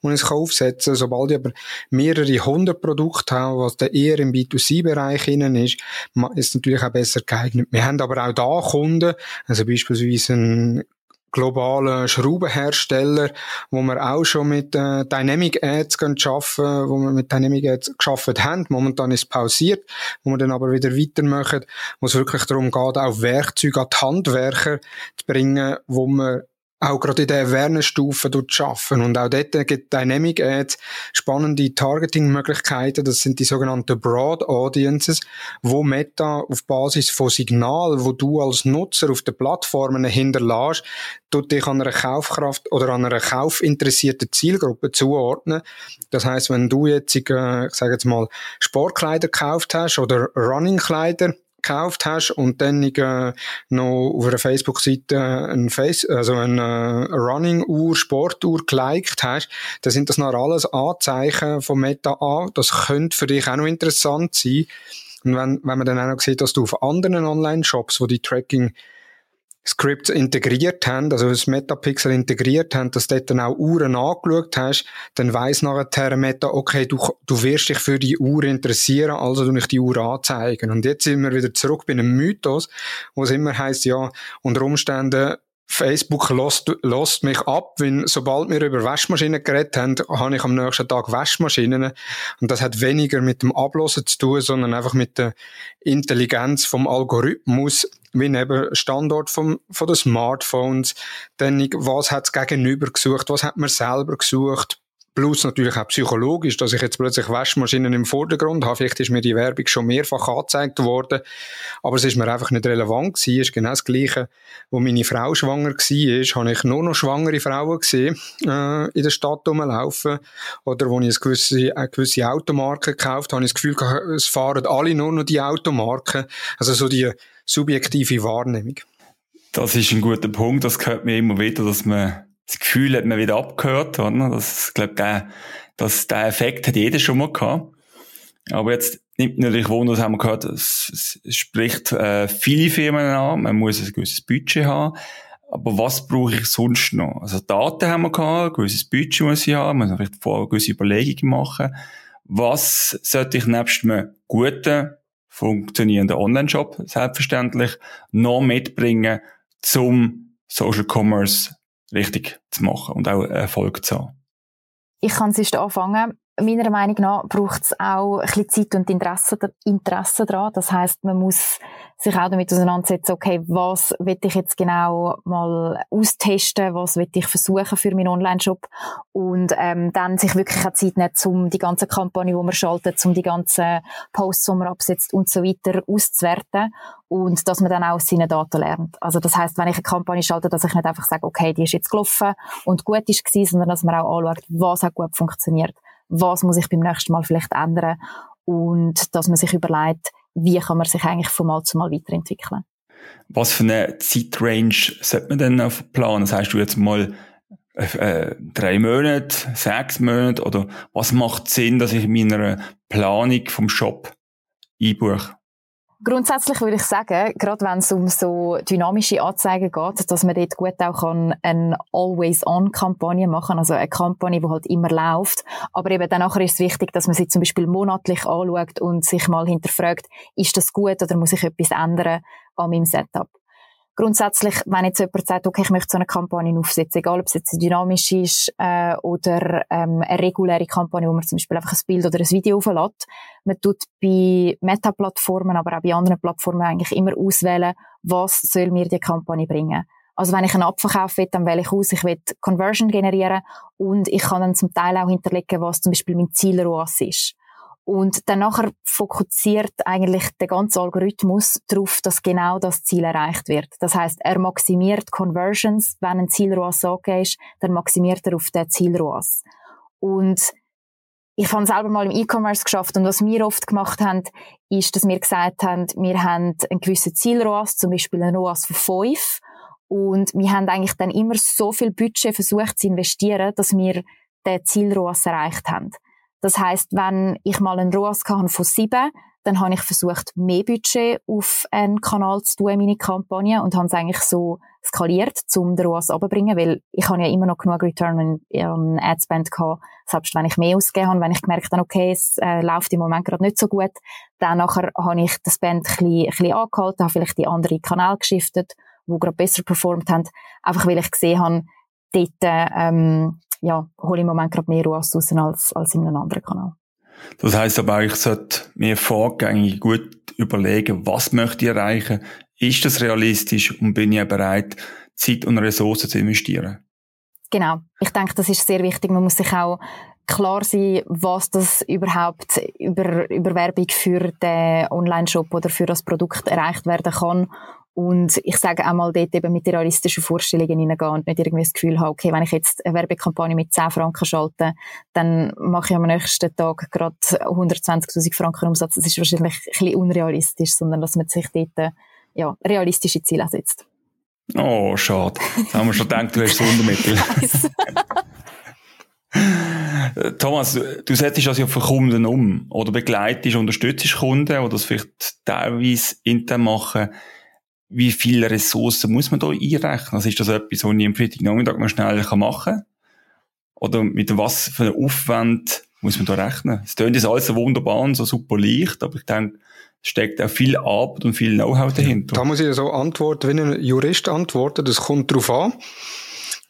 und es kann aufsetzen. Sobald ich aber mehrere hundert Produkte habe, was dann eher im B2C-Bereich innen ist, ist es natürlich auch besser geeignet. Wir haben aber auch da Kunden, also beispielsweise ein globalen Schraubenhersteller, wo wir auch schon mit äh, Dynamic Ads schaffen, wo wir mit Dynamic Ads geschaffen haben. Momentan ist es pausiert, wo wir dann aber wieder weitermachen, wo es wirklich darum geht, auch Werkzeuge an die Handwerker zu bringen, wo wir auch gerade in der Awareness-Stufe schaffen. Und auch dort gibt Dynamic Ads spannende Targeting-Möglichkeiten. Das sind die sogenannten Broad Audiences, wo Meta auf Basis von Signal, wo du als Nutzer auf den Plattformen hinterlässt, tut dich an einer Kaufkraft oder an einer kaufinteressierten Zielgruppe zuordnen. Das heißt, wenn du jetzt, äh, ich sage jetzt mal, Sportkleider gekauft hast oder Running-Kleider, gekauft hast und dann äh, noch auf einer Facebook-Seite ein Face, also eine äh, Running-Uhr, Sportuhr geliked hast, dann sind das noch alles Anzeichen von Meta an. Das könnte für dich auch noch interessant sein. Und wenn, wenn man dann auch noch sieht, dass du auf anderen Online-Shops, wo die Tracking Scripts integriert haben, also das Metapixel integriert haben, dass du dann auch Uhren angeschaut hast, dann weiss nachher Meta, okay, du, du wirst dich für die Uhr interessieren, also du ich die Uhr anzeigen. Und jetzt sind wir wieder zurück bei einem Mythos, wo es immer heisst, ja, unter Umständen Facebook lost, lost mich ab, wenn, sobald wir über Waschmaschinen geredet haben, habe ich am nächsten Tag Waschmaschinen. Und das hat weniger mit dem Ablosen zu tun, sondern einfach mit der Intelligenz vom Algorithmus, wie eben Standort vom, von den Smartphones. Dann, was hat es gegenüber gesucht? Was hat man selber gesucht? Plus natürlich auch psychologisch, dass ich jetzt plötzlich Waschmaschinen im Vordergrund habe. Vielleicht ist mir die Werbung schon mehrfach angezeigt worden, aber es ist mir einfach nicht relevant gewesen. Es ist genau das Gleiche, wo meine Frau schwanger war, habe ich nur noch schwangere Frauen gesehen, äh, in der Stadt rumlaufen. Oder wo ich eine gewisse, eine gewisse Automarke gekauft habe, habe ich das Gefühl, es fahren alle nur noch die Automarken. Also so die subjektive Wahrnehmung. Das ist ein guter Punkt. Das gehört mir immer wieder, dass man das Gefühl hat man wieder abgehört, oder? Das, ich glaube, der, das, der Effekt hat jeder schon mal gehabt. Aber jetzt nimmt natürlich Wunder, das haben wir gehört, es, es spricht äh, viele Firmen an, man muss ein gewisses Budget haben. Aber was brauche ich sonst noch? Also Daten haben wir gehabt, ein gewisses Budget muss ich haben, man muss vielleicht vorher gewisse Überlegungen machen. Was sollte ich nebst einem guten, funktionierenden Online-Shop selbstverständlich noch mitbringen, zum Social Commerce richtig zu machen und auch Erfolg zu haben? Ich kann sonst anfangen. Meiner Meinung nach braucht es auch ein bisschen Zeit und Interesse, Interesse daran. Das heißt, man muss sich auch damit auseinandersetzen, okay, was will ich jetzt genau mal austesten, was will ich versuchen für meinen Online-Shop und ähm, dann sich wirklich auch Zeit nehmen, um die ganze Kampagne, die man schaltet, um die ganzen Posts, die man absetzt und so weiter auszuwerten und dass man dann auch aus seinen Daten lernt. Also das heißt, wenn ich eine Kampagne schalte, dass ich nicht einfach sage, okay, die ist jetzt gelaufen und gut ist gewesen, sondern dass man auch anschaut, was hat gut funktioniert, was muss ich beim nächsten Mal vielleicht ändern und dass man sich überlegt, wie kann man sich eigentlich von Mal zu Mal weiterentwickeln. Was für eine Zeitrange sollte man denn auf planen? Das heißt du jetzt mal äh, drei Monate, sechs Monate oder was macht Sinn, dass ich in meiner Planung vom Shop einbuche? Grundsätzlich würde ich sagen, gerade wenn es um so dynamische Anzeigen geht, dass man dort gut auch eine Always-On-Kampagne machen kann, also eine Kampagne, die halt immer läuft. Aber eben dann nachher ist es wichtig, dass man sie zum Beispiel monatlich anschaut und sich mal hinterfragt, ist das gut oder muss ich etwas ändern an meinem Setup? Grundsätzlich, wenn jetzt jemand sagt, okay, ich möchte so eine Kampagne aufsetzen, egal ob es jetzt dynamisch ist äh, oder ähm, eine reguläre Kampagne, wo man zum Beispiel einfach ein Bild oder ein Video auflädt, man tut bei Meta-Plattformen, aber auch bei anderen Plattformen eigentlich immer auswählen, was soll mir die Kampagne bringen. Also wenn ich einen Abverkauf will, dann wähle ich aus, ich will Conversion generieren und ich kann dann zum Teil auch hinterlegen, was zum Beispiel mein Zielroas ist. Und dann nachher fokussiert eigentlich der ganze Algorithmus darauf, dass genau das Ziel erreicht wird. Das heißt, er maximiert Conversions. Wenn ein Zielroas angegeben ist, dann maximiert er auf den Zielroas. Und ich habe selber mal im E-Commerce geschafft und was wir oft gemacht haben, ist, dass wir gesagt haben, wir haben einen gewissen Zielroas, zum Beispiel einen ROAS von 5 und wir haben eigentlich dann immer so viel Budget versucht zu investieren, dass wir den Zielroas erreicht haben. Das heißt, wenn ich mal einen ROAS von sieben, dann habe ich versucht, mehr Budget auf einen Kanal zu tun in meine Kampagne und habe es eigentlich so skaliert, um den ROAS runterzubringen, weil ich habe ja immer noch genug Return an Adspend gehabt, selbst wenn ich mehr ausgegeben habe, wenn ich gemerkt habe, okay, es äh, läuft im Moment gerade nicht so gut, dann nachher habe ich das Spend ein bisschen, ein bisschen angehalten, habe vielleicht die andere Kanal geschiftet, wo gerade besser performt haben, einfach weil ich gesehen habe, dort ähm, ja, hole im Moment gerade mehr ROAS raus als, als in einem anderen Kanal. Das heisst aber, ich sollte mir vorgängig gut überlegen, was möchte ich erreichen, ist das realistisch und bin ich bereit, Zeit und Ressourcen zu investieren? Genau. Ich denke, das ist sehr wichtig. Man muss sich auch klar sein, was das überhaupt über, über Werbung für den Online-Shop oder für das Produkt erreicht werden kann und ich sage einmal dort eben mit realistischen Vorstellungen hineingehen und nicht irgendwie das Gefühl haben, okay, wenn ich jetzt eine Werbekampagne mit 10 Franken schalte, dann mache ich am nächsten Tag gerade 120.000 Franken Umsatz. Das ist wahrscheinlich ein bisschen unrealistisch, sondern dass man sich dort ja, realistische Ziele setzt. Oh, schade. Jetzt haben wir schon gedacht, du hast das Wundermittel. Thomas, du setzt das ja für Kunden um oder begleitest, unterstützt Kunden oder das vielleicht teilweise intern machen wie viele Ressourcen muss man da einrechnen? Also ist das etwas, was ich am Freitagnachmittag mal schnell machen kann? Oder mit was für einem Aufwand muss man da rechnen? Es klingt jetzt alles so wunderbar und so super leicht, aber ich denke, es steckt auch viel Arbeit und viel Know-how dahinter. Da muss ich so antworten, wenn ein Jurist antwortet, das kommt drauf an.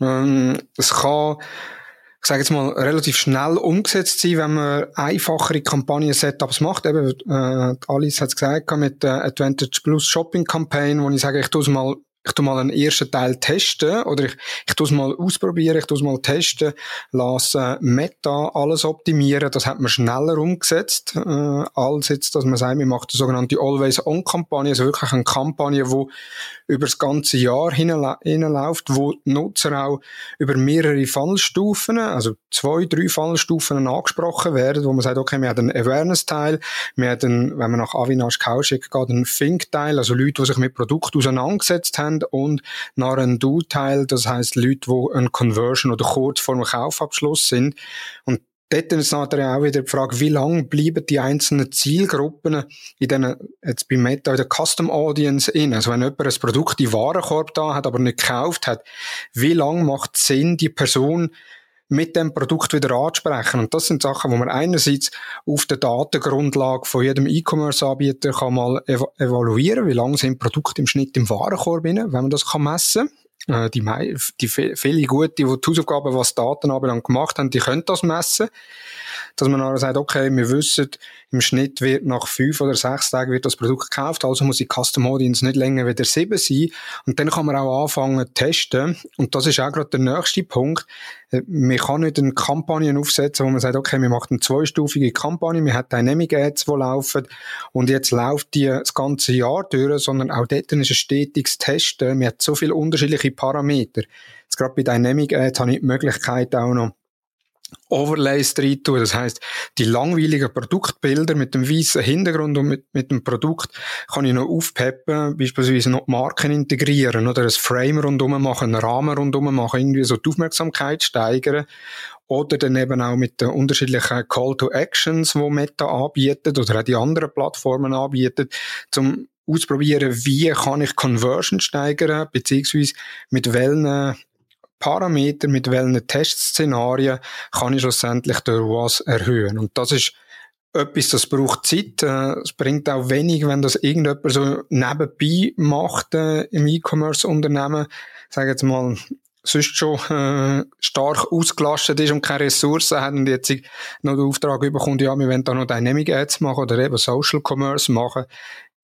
Ähm, es kann ich sage jetzt mal, relativ schnell umgesetzt sein, wenn man einfachere Kampagnen-Setups macht. Eben, äh, Alice hat es gesagt, mit der Advantage Plus Shopping Campaign, wo ich sage, ich tue es mal ich tu mal einen ersten Teil testen oder ich, ich tu es mal ausprobieren, ich tu es mal testen, lasse Meta alles optimieren, das hat man schneller umgesetzt, äh, als jetzt, dass man sagt, wir machen eine sogenannte Always-On-Kampagne, also wirklich eine Kampagne, wo über das ganze Jahr hinläuft, wo die Nutzer auch über mehrere Fallstufen, also zwei, drei Fallstufen angesprochen werden, wo man sagt, okay, wir haben einen Awareness-Teil, wir haben, wenn man nach Avinash Kauschik geht, einen Think-Teil, also Leute, die sich mit Produkt auseinandergesetzt haben, und nach einem Do-Teil, das heißt Leute, die ein Conversion oder kurz vor dem Kaufabschluss sind. Und dort ist nachher auch wieder die Frage, wie lange bleiben die einzelnen Zielgruppen in den, jetzt bei Meta, in der Custom Audience in? Also wenn jemand ein Produkt im Warenkorb da hat, aber nicht gekauft hat, wie lange macht es Sinn, die Person mit dem Produkt wieder ansprechen. Und das sind Sachen, wo man einerseits auf der Datengrundlage von jedem E-Commerce-Anbieter kann mal ev evaluieren, wie lange sind Produkte im Schnitt im Warenkorb rein, wenn man das kann messen äh, die, die viele gute, die die Hausaufgaben, was Daten anbelangt, gemacht haben, die können das messen. Dass man dann sagt, okay, wir wissen, im Schnitt wird nach fünf oder sechs Tagen wird das Produkt gekauft, also muss die Custom Audience nicht länger wieder sieben sein. Und dann kann man auch anfangen testen. Und das ist auch gerade der nächste Punkt. Äh, man kann nicht eine Kampagne aufsetzen, wo man sagt, okay, wir machen eine zweistufige Kampagne, wir haben Dynamic Ads, die laufen und jetzt läuft die das ganze Jahr durch, sondern auch dort ist ein stetiges Testen. Man hat so viele unterschiedliche Parameter. Jetzt gerade bei Dynamic Ads habe ich die Möglichkeit auch noch Overlays drin tun. Das heißt, die langweiligen Produktbilder mit dem weißen Hintergrund und mit, mit dem Produkt kann ich noch aufpeppen, beispielsweise noch Marken integrieren oder ein Frame rundum machen, einen Rahmen rundum machen, irgendwie so die Aufmerksamkeit steigern. Oder dann eben auch mit den unterschiedlichen Call to Actions, die Meta anbietet oder auch die anderen Plattformen anbietet, zum ausprobieren, wie kann ich Conversion steigern, beziehungsweise mit welchen Parameter, mit welchen Testszenarien kann ich schlussendlich den ROAS erhöhen. Und das ist etwas, das braucht Zeit. Äh, es bringt auch wenig, wenn das irgendjemand so nebenbei macht äh, im E-Commerce-Unternehmen. Sage jetzt mal, sonst schon äh, stark ausgelastet ist und keine Ressourcen hat und jetzt noch den Auftrag bekommt, ja, wir wollen da noch Dynamic Ads machen oder eben Social Commerce machen,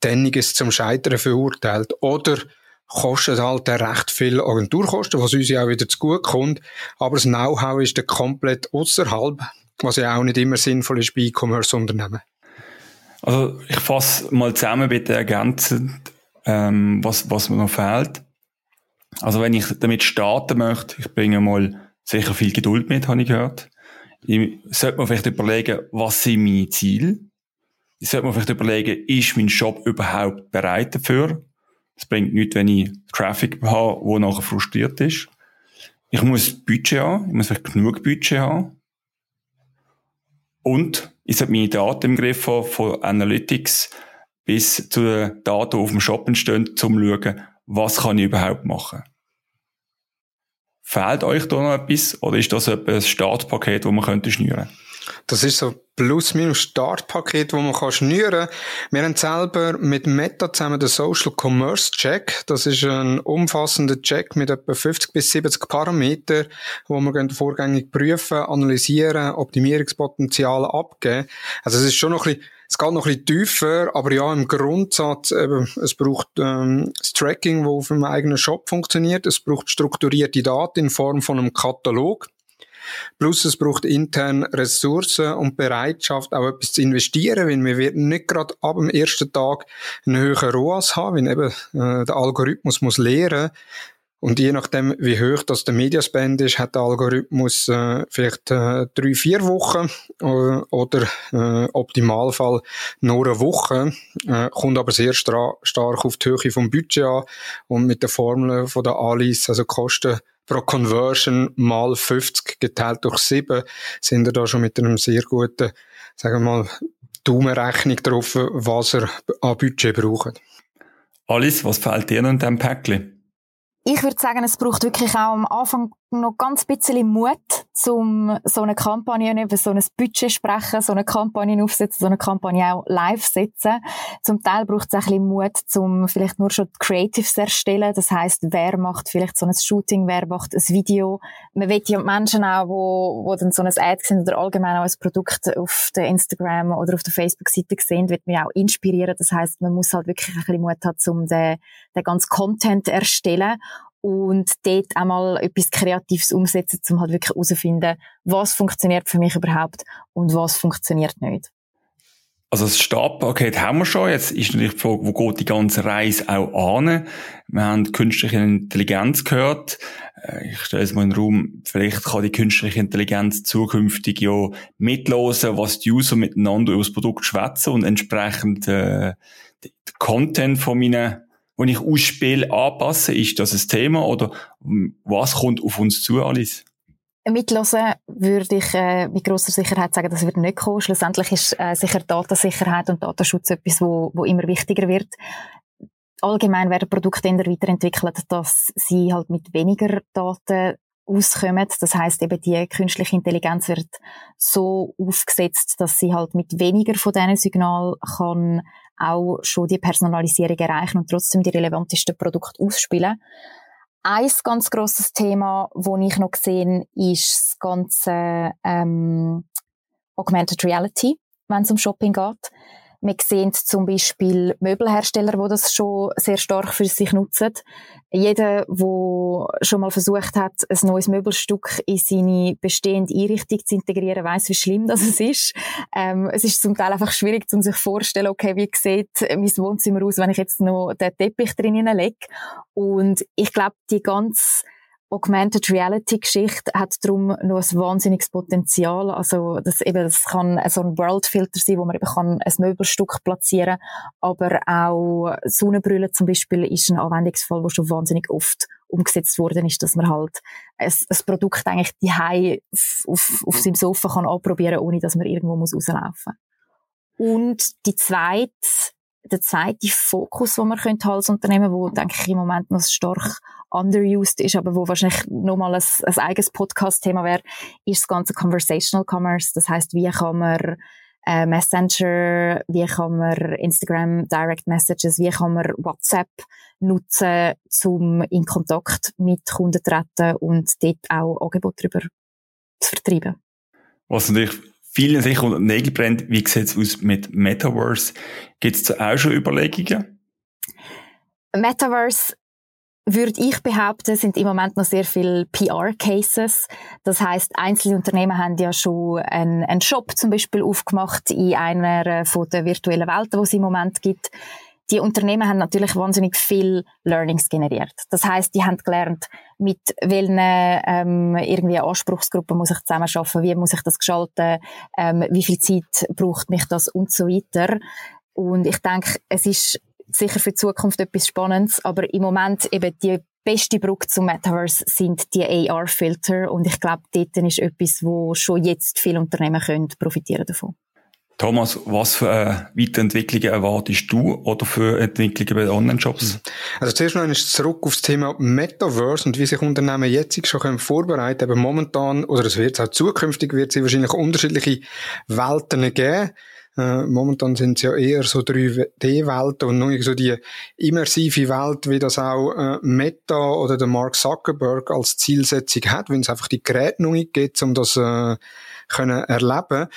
dann ist es zum Scheitern verurteilt. Oder kostet halt recht viel Agenturkosten, was uns ja auch wieder zu gut kommt. Aber das Know-how ist dann komplett außerhalb, was ja auch nicht immer sinnvoll ist bei E-Commerce-Unternehmen. Also ich fasse mal zusammen bitte ergänzend, ähm, was, was mir noch fehlt. Also wenn ich damit starten möchte, ich bringe mal sicher viel Geduld mit, habe ich gehört. Ich sollte mir vielleicht überlegen, was sind meine Ziele? Ich sollte mir vielleicht überlegen, ist mein Shop überhaupt bereit dafür? Es bringt nichts, wenn ich Traffic habe, der nachher frustriert ist. Ich muss Budget haben, ich muss genug Budget haben. Und Ich sollte meine Daten im Griff haben, von Analytics bis zu den Daten, die auf dem Shop entstehen, um zu schauen, was kann ich überhaupt machen. Fehlt euch da noch etwas oder ist das ein Startpaket, das man könnte schnüren? Das ist so plus-minus Startpaket, wo man kann schnüren. Wir haben selber mit Meta zusammen den Social Commerce Check. Das ist ein umfassender Check mit etwa 50 bis 70 Parametern, wo wir vorgängig prüfen, analysieren, Optimierungspotenzial abgeben. Also es ist schon noch ein bisschen es geht noch ein bisschen tiefer, aber ja, im Grundsatz, eben, es braucht ähm, das Tracking, das auf einem eigenen Shop funktioniert. Es braucht strukturierte Daten in Form von einem Katalog. Plus es braucht intern Ressourcen und Bereitschaft, auch etwas zu investieren, weil wir werden nicht gerade ab dem ersten Tag einen höheren ROAS haben, weil eben äh, der Algorithmus muss lernen, und je nachdem, wie hoch das der Mediaspend ist, hat der Algorithmus äh, vielleicht äh, drei, vier Wochen äh, oder äh, Optimalfall nur eine Woche. Äh, kommt aber sehr stark auf die Höhe vom Budget an und mit der Formel von der Alice, also Kosten pro Conversion mal 50 geteilt durch 7, sind wir da schon mit einem sehr guten, sagen wir mal, Daumenrechnung drauf, was er an Budget braucht. Alice, was fehlt dir in diesem Päckchen? Ich würde sagen, es braucht wirklich auch am Anfang noch ganz bisschen Mut, um so eine Kampagne über so ein Budget sprechen, so eine Kampagne aufsetzen, so eine Kampagne auch live setzen. Zum Teil braucht es ein bisschen Mut, um vielleicht nur schon Creatives erstellen. Das heißt, wer macht vielleicht so ein Shooting, wer macht ein Video. Man will ja Menschen auch, wo, wo dann so ein Ad sind oder allgemein auch ein Produkt auf der Instagram oder auf der Facebook-Seite sehen, wird man auch inspirieren. Das heißt, man muss halt wirklich ein bisschen Mut haben, um den, den ganzen Content erstellen und dort einmal etwas Kreatives umsetzen, um halt wirklich herauszufinden, was funktioniert für mich überhaupt und was funktioniert nicht. Also das Startpaket haben wir schon. Jetzt ist natürlich die Frage, wo geht die ganze Reise auch an? Wir haben künstliche Intelligenz gehört. Äh, ich stelle es mal in den Raum, vielleicht kann die künstliche Intelligenz zukünftig ja mitlosen, was die User miteinander über das Produkt schwätzen und entsprechend äh, den Content von meinen wenn ich ausspiele, anpassen? Ist das ein Thema oder was kommt auf uns zu, Alice? Mitlosen würde ich äh, mit grosser Sicherheit sagen, das wird nicht kommen. Schlussendlich ist äh, sicher Datensicherheit und Datenschutz etwas, wo, wo immer wichtiger wird. Allgemein werden Produkte immer weiterentwickelt, dass sie halt mit weniger Daten auskommen. Das heißt eben die künstliche Intelligenz wird so aufgesetzt, dass sie halt mit weniger von diesen Signalen kann auch schon die Personalisierung erreichen und trotzdem die relevantesten Produkte ausspielen. Ein ganz grosses Thema, wo ich noch gesehen, ist das ganze ähm, Augmented Reality, wenn es um Shopping geht. Wir sehen zum Beispiel Möbelhersteller, die das schon sehr stark für sich nutzen. Jeder, der schon mal versucht hat, ein neues Möbelstück in seine bestehende Einrichtung zu integrieren, weiß, wie schlimm das ist. Ähm, es ist zum Teil einfach schwierig, um sich vorzustellen, okay, wie sieht mein Wohnzimmer aus, wenn ich jetzt noch den Teppich drinnen lege. Und ich glaube, die ganz Augmented Reality Geschichte hat darum noch ein wahnsinniges Potenzial. Also, das eben, das kann so ein Worldfilter sein, wo man eben kann ein Möbelstück platzieren, aber auch Sonnenbrille zum Beispiel ist ein Anwendungsfall, wo schon wahnsinnig oft umgesetzt worden ist, dass man halt ein, ein Produkt eigentlich die auf, auf seinem Sofa kann anprobieren, ohne dass man irgendwo muss rauslaufen. Und die zweite der zweite Fokus, den man könnte als Unternehmen, wo denke ich im Moment noch stark underused ist, aber wo wahrscheinlich nochmal ein, ein eigenes Podcast-Thema wäre, ist das ganze Conversational Commerce. Das heißt, wie kann man äh, Messenger, wie kann man Instagram Direct Messages, wie kann man WhatsApp nutzen, um in Kontakt mit Kunden zu treten und dort auch Angebote darüber zu vertreiben. Was natürlich vielen sicher unter Nägel brennt, wie sieht es aus mit Metaverse? Gibt es da auch schon Überlegungen? Metaverse würde ich behaupten, sind im Moment noch sehr viele PR-Cases. Das heißt, einzelne Unternehmen haben ja schon einen, einen Shop zum Beispiel aufgemacht in einer von der virtuellen Welten, die es im Moment gibt. Die Unternehmen haben natürlich wahnsinnig viel Learnings generiert. Das heißt, die haben gelernt, mit welchen ähm, irgendwie Anspruchsgruppen muss ich zusammenarbeiten, wie muss ich das gestalten, ähm, wie viel Zeit braucht mich das und so weiter. Und ich denke, es ist sicher für die Zukunft etwas Spannendes, aber im Moment eben die beste Brücke zum Metaverse sind die AR-Filter und ich glaube, dort ist etwas, wo schon jetzt viele Unternehmen können profitieren davon. Thomas, was für äh, Weiterentwicklungen erwartest du oder für Entwicklungen bei Online-Shops? Also zuerst noch einmal zurück auf das Thema Metaverse und wie sich Unternehmen jetzt schon können vorbereiten können. momentan, oder es wird auch zukünftig, wird es wahrscheinlich unterschiedliche Welten geben. Äh, momentan sind es ja eher so 3D-Welten und nicht so die immersive Welt, wie das auch äh, Meta oder der Mark Zuckerberg als Zielsetzung hat, wenn es einfach die Geräte noch nicht gibt, um das äh, können erleben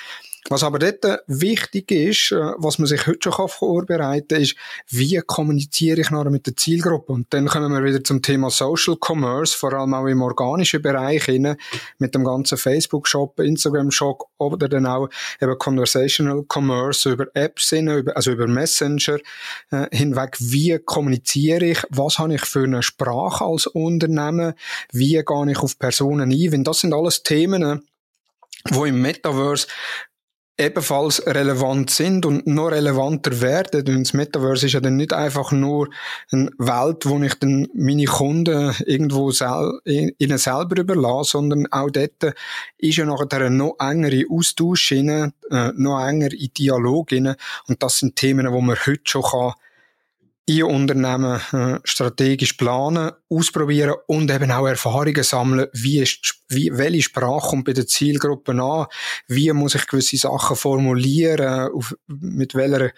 was aber dort wichtig ist, äh, was man sich heute schon vorbereiten kann, ist, wie kommuniziere ich nachher mit der Zielgruppe? Und dann kommen wir wieder zum Thema Social Commerce, vor allem auch im organischen Bereich hin, mit dem ganzen Facebook-Shop, Instagram-Shop oder dann auch eben Conversational Commerce über Apps hin, also über Messenger äh, hinweg. Wie kommuniziere ich? Was habe ich für eine Sprache als Unternehmen? Wie gehe ich auf Personen ein? Wenn das sind alles Themen, wo im Metaverse ebenfalls relevant sind und noch relevanter werden. Denn das Metaverse ist ja dann nicht einfach nur eine Welt, wo ich dann meine Kunden irgendwo sel ihnen selber überlasse, sondern auch dort ist ja nachher noch engere Austausch rein, äh, noch enger in Dialog rein. Und das sind Themen, wo man heute schon kann Ihr Unternehmen äh, strategisch planen, ausprobieren und eben auch Erfahrungen sammeln, wie ist, wie, welche Sprache kommt bei der Zielgruppe an, wie muss ich gewisse Sachen formulieren, auf, mit welcher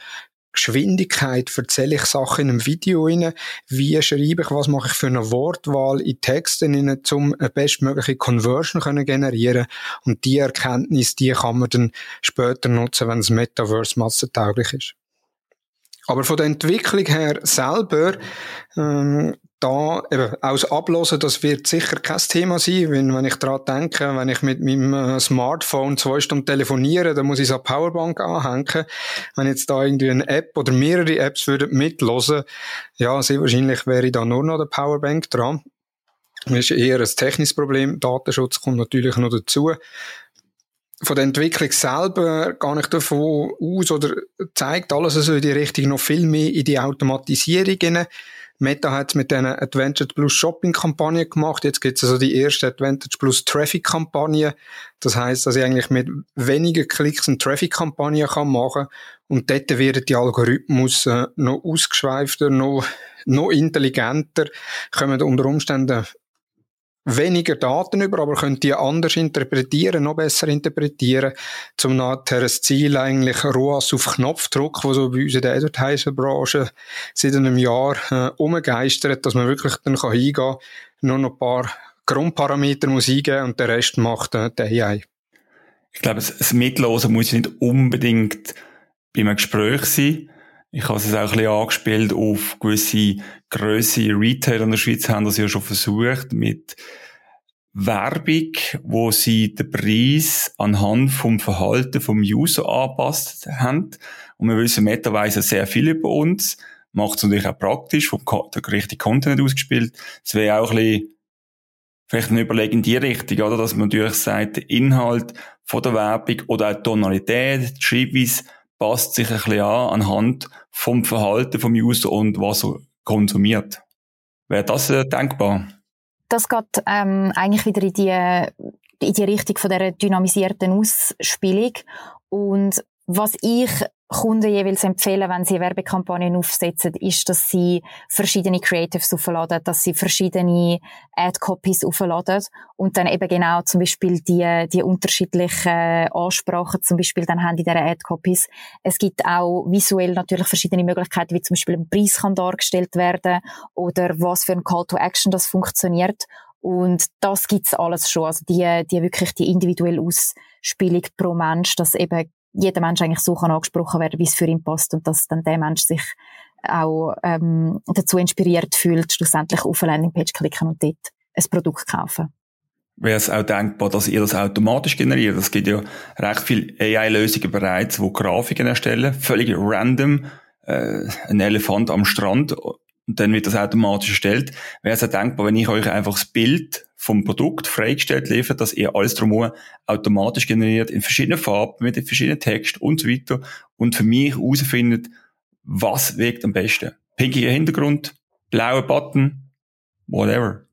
Geschwindigkeit erzähle ich Sachen in einem Video rein, wie schreibe ich, was mache ich für eine Wortwahl in Texten rein, um eine bestmögliche Conversion können generieren? Und die Erkenntnis, die kann man dann später nutzen, wenn das Metaverse massentauglich ist. Aber von der Entwicklung her selber, ähm, da eben aus Ablosen, das wird sicher kein Thema sein, wenn, wenn ich daran denke, wenn ich mit meinem äh, Smartphone zwei Stunden telefoniere, dann muss ich es an Powerbank anhängen. Wenn jetzt da irgendwie eine App oder mehrere Apps würden mitlosen, ja, sehr wahrscheinlich wäre da nur noch der Powerbank dran. Das ist eher ein technisches Problem. Datenschutz kommt natürlich noch dazu von der Entwicklung selber gar nicht davon aus oder zeigt alles also in die Richtung noch viel mehr in die Automatisierung rein. Meta hat es mit einer Advantage Plus Shopping Kampagne gemacht. Jetzt gibt es also die erste Advantage Plus Traffic Kampagne. Das heißt, dass ich eigentlich mit weniger Klicks eine Traffic Kampagne kann machen und dort werden die Algorithmen äh, noch ausgeschweifter, noch, noch intelligenter, kommen unter Umständen weniger Daten über, aber könnt die anders interpretieren, noch besser interpretieren, zum nachher ein Ziel eigentlich ROAS auf Knopfdruck, wo so bei uns in der Advertiser-Branche seit einem Jahr äh, umgeistert, dass man wirklich dann kann hingehen kann, nur noch ein paar Grundparameter muss eingeben und der Rest macht äh, die AI. Ich glaube, das Mitlosen muss nicht unbedingt bei einem Gespräch sein, ich habe es auch ein bisschen angespielt auf gewisse grösse Retailer in der Schweiz, haben das ja schon versucht mit Werbung, wo sie den Preis anhand vom Verhalten vom User angepasst haben. Und wir wissen, Meta sehr viel über uns, macht es natürlich auch praktisch, vom der richtige Content ausgespielt. Es wäre auch ein bisschen vielleicht ein Überlegen in die Richtung, oder? Dass man natürlich sagt, der Inhalt von der Werbung oder auch die Tonalität, die Schreibweise passt sich ein bisschen an anhand vom Verhalten vom User und was er konsumiert. Wäre das äh, denkbar? Das geht ähm, eigentlich wieder in die, in die Richtung von der dynamisierten Ausspielung und was ich Kunden jeweils empfehlen, wenn sie Werbekampagnen aufsetzen, ist, dass sie verschiedene Creatives aufladen, dass sie verschiedene Ad-Copies aufladen und dann eben genau zum Beispiel die, die unterschiedlichen Ansprachen zum Beispiel dann haben in dieser Ad-Copies. Es gibt auch visuell natürlich verschiedene Möglichkeiten, wie zum Beispiel ein Preis kann dargestellt werden oder was für ein Call to Action das funktioniert. Und das gibt's alles schon. Also die, die wirklich die individuelle Ausspielung pro Mensch, dass eben jeder Mensch eigentlich so kann angesprochen werden, wie es für ihn passt und dass dann der Mensch sich auch ähm, dazu inspiriert fühlt, schlussendlich auf eine Landingpage klicken und dort ein Produkt kaufen. Wäre es auch denkbar, dass ihr das automatisch generiert? Es gibt ja recht viele AI-Lösungen bereits, wo Grafiken erstellen, völlig random, äh, ein Elefant am Strand und dann wird das automatisch erstellt. Wäre es auch denkbar, wenn ich euch einfach das Bild vom Produkt freigestellt liefert, dass ihr alles drumherum automatisch generiert in verschiedenen Farben, mit verschiedenen Texten und so weiter und für mich herausfindet, was wirkt am besten. Pinkiger Hintergrund, blauer Button, whatever.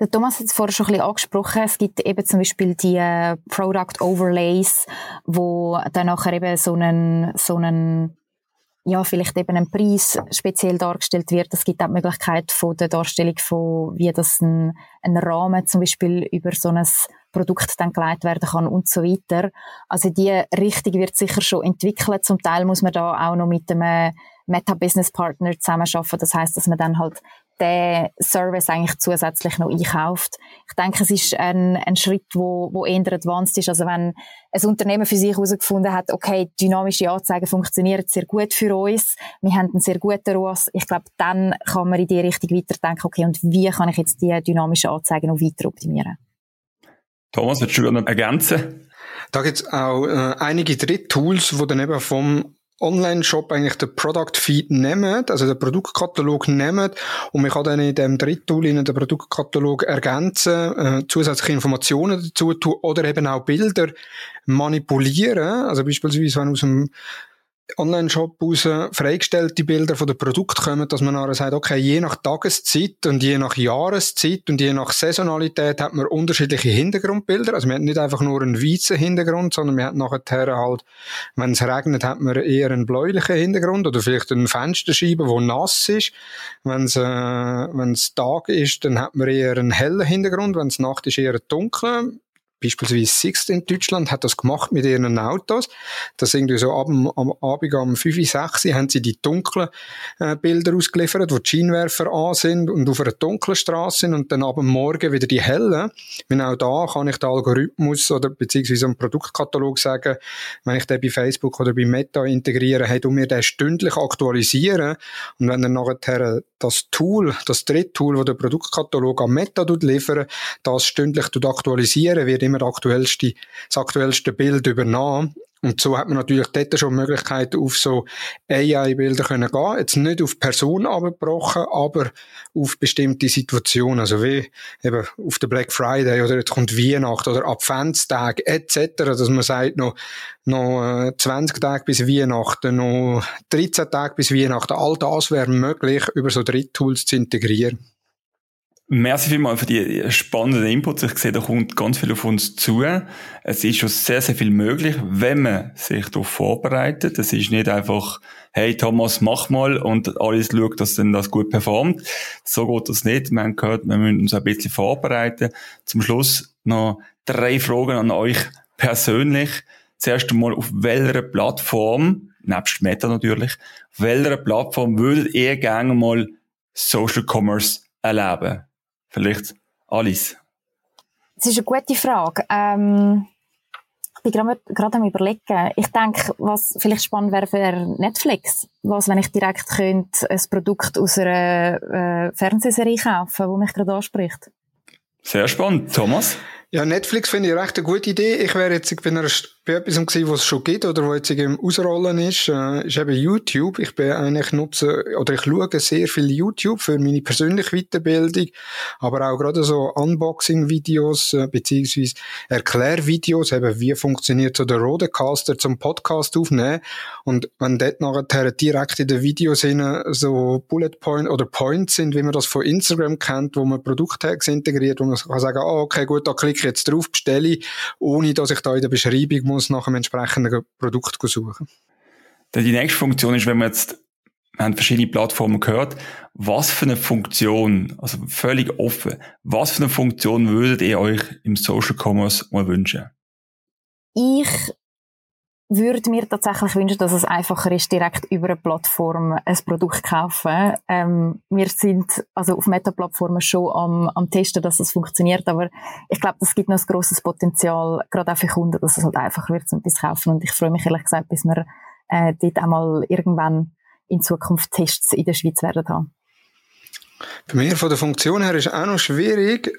Der Thomas hat es vorher schon ein bisschen angesprochen. Es gibt eben zum Beispiel die äh, Product Overlays, wo dann nachher eben so einen, so einen ja, vielleicht eben ein Preis speziell dargestellt wird. Es gibt auch die Möglichkeit von der Darstellung von, wie das ein, ein Rahmen zum Beispiel über so ein Produkt dann geleitet werden kann und so weiter. Also die Richtung wird sicher schon entwickelt. Zum Teil muss man da auch noch mit einem Meta-Business-Partner zusammenarbeiten. Das heißt, dass man dann halt den Service eigentlich zusätzlich noch einkauft. Ich denke, es ist ein, ein Schritt, wo, wo eher advanced ist. Also wenn ein Unternehmen für sich herausgefunden hat, okay, dynamische Anzeigen funktionieren sehr gut für uns, wir haben einen sehr guten ROAS, ich glaube, dann kann man in die Richtung weiterdenken, okay, und wie kann ich jetzt die dynamischen Anzeigen noch weiter optimieren? Thomas, willst du noch ergänzen? Da gibt es auch äh, einige Dritttools, die dann eben vom Online-Shop eigentlich den Product Feed nehmen, also den Produktkatalog nehmen und man kann dann in dem Drittool in den Produktkatalog ergänzen, äh, zusätzliche Informationen dazu tun oder eben auch Bilder manipulieren, also beispielsweise wenn aus dem Online-Shop raus freigestellte Bilder von den Produkten kommen, dass man nachher sagt, okay, je nach Tageszeit und je nach Jahreszeit und je nach Saisonalität hat man unterschiedliche Hintergrundbilder. Also man hat nicht einfach nur einen weißen Hintergrund, sondern man hat nachher halt, wenn es regnet, hat man eher einen bläulichen Hintergrund oder vielleicht eine Fensterscheibe, wo nass ist. Wenn es, äh, wenn es Tag ist, dann hat man eher einen hellen Hintergrund. Wenn es Nacht ist, eher dunklen beispielsweise Sixt in Deutschland hat das gemacht mit ihren Autos. Das irgendwie so ab am, Abend um 5, 6 haben sie die dunklen äh, Bilder ausgeliefert, wo die Scheinwerfer an sind und auf einer dunklen Straße sind und dann ab Morgen wieder die hellen. Wenn auch da kann ich den Algorithmus oder beziehungsweise einen Produktkatalog sagen, wenn ich den bei Facebook oder bei Meta integriere, hey, du mir den stündlich aktualisieren und wenn dann nachher das Tool, das Dritttool, das der Produktkatalog am Meta liefert, das stündlich aktualisieren, wird aktuellste, das aktuellste Bild übernommen. Und so hat man natürlich dort schon Möglichkeiten auf so AI-Bilder können gehen. Jetzt nicht auf Personen abgebrochen, aber auf bestimmte Situationen. Also wie eben auf der Black Friday oder jetzt kommt Weihnachten oder Adventstag etc. Dass man sagt, noch, noch 20 äh, Tage bis Weihnachten, noch 13 Tage bis Weihnachten. All das wäre möglich, über so Dritttools zu integrieren. Merci vielmals für die spannenden Inputs. Ich sehe, da kommt ganz viel auf uns zu. Es ist schon sehr, sehr viel möglich, wenn man sich darauf vorbereitet. Es ist nicht einfach, hey Thomas, mach mal und alles schaut, dass dann das gut performt. So geht das nicht. Wir haben gehört, wir müssen uns ein bisschen vorbereiten. Zum Schluss noch drei Fragen an euch persönlich. Zuerst einmal, auf welcher Plattform, nebst Meta natürlich, auf welcher Plattform würdet ihr gerne mal Social Commerce erleben? Vielleicht alles? Das ist eine gute Frage. Ähm, ich bin gerade, gerade am überlegen. Ich denke, was vielleicht spannend wäre für Netflix. Was, wenn ich direkt könnte ein Produkt aus einer äh, Fernsehserie kaufen, wo mich gerade anspricht. Sehr spannend. Thomas? Ja, Netflix finde ich recht eine gute Idee. Ich wäre jetzt bei, einer, bei etwas gewesen, was es schon gibt oder wo jetzt im Ausrollen ist, äh, ist eben YouTube. Ich bin eigentlich nutze, oder ich schaue sehr viel YouTube für meine persönliche Weiterbildung, aber auch gerade so Unboxing-Videos, äh, beziehungsweise Erklärvideos, eben wie funktioniert so der Rodecaster zum Podcast aufnehmen. Und wenn dort nachher direkt in den Videos so Bullet Point oder Points sind, wie man das von Instagram kennt, wo man Produkttags integriert, wo man kann sagen, oh, okay, gut, da klicke jetzt drauf, bestelle, ohne dass ich da in der Beschreibung muss nach einem entsprechenden Produkt suchen. Die nächste Funktion ist, wenn man jetzt wir haben verschiedene Plattformen gehört. Was für eine Funktion, also völlig offen, was für eine Funktion würdet ihr euch im Social Commerce mal wünschen? Ich würde mir tatsächlich wünschen, dass es einfacher ist, direkt über eine Plattform ein Produkt zu kaufen. Ähm, wir sind also auf Meta-Plattformen schon am, am testen, dass es funktioniert, aber ich glaube, das gibt noch ein grosses Potenzial, gerade auch für Kunden, dass es halt einfacher wird, um etwas zu kaufen. Und ich freue mich ehrlich gesagt, bis wir äh, dort einmal irgendwann in Zukunft Tests in der Schweiz werden haben. Bei mir von der Funktion her ist auch noch schwierig.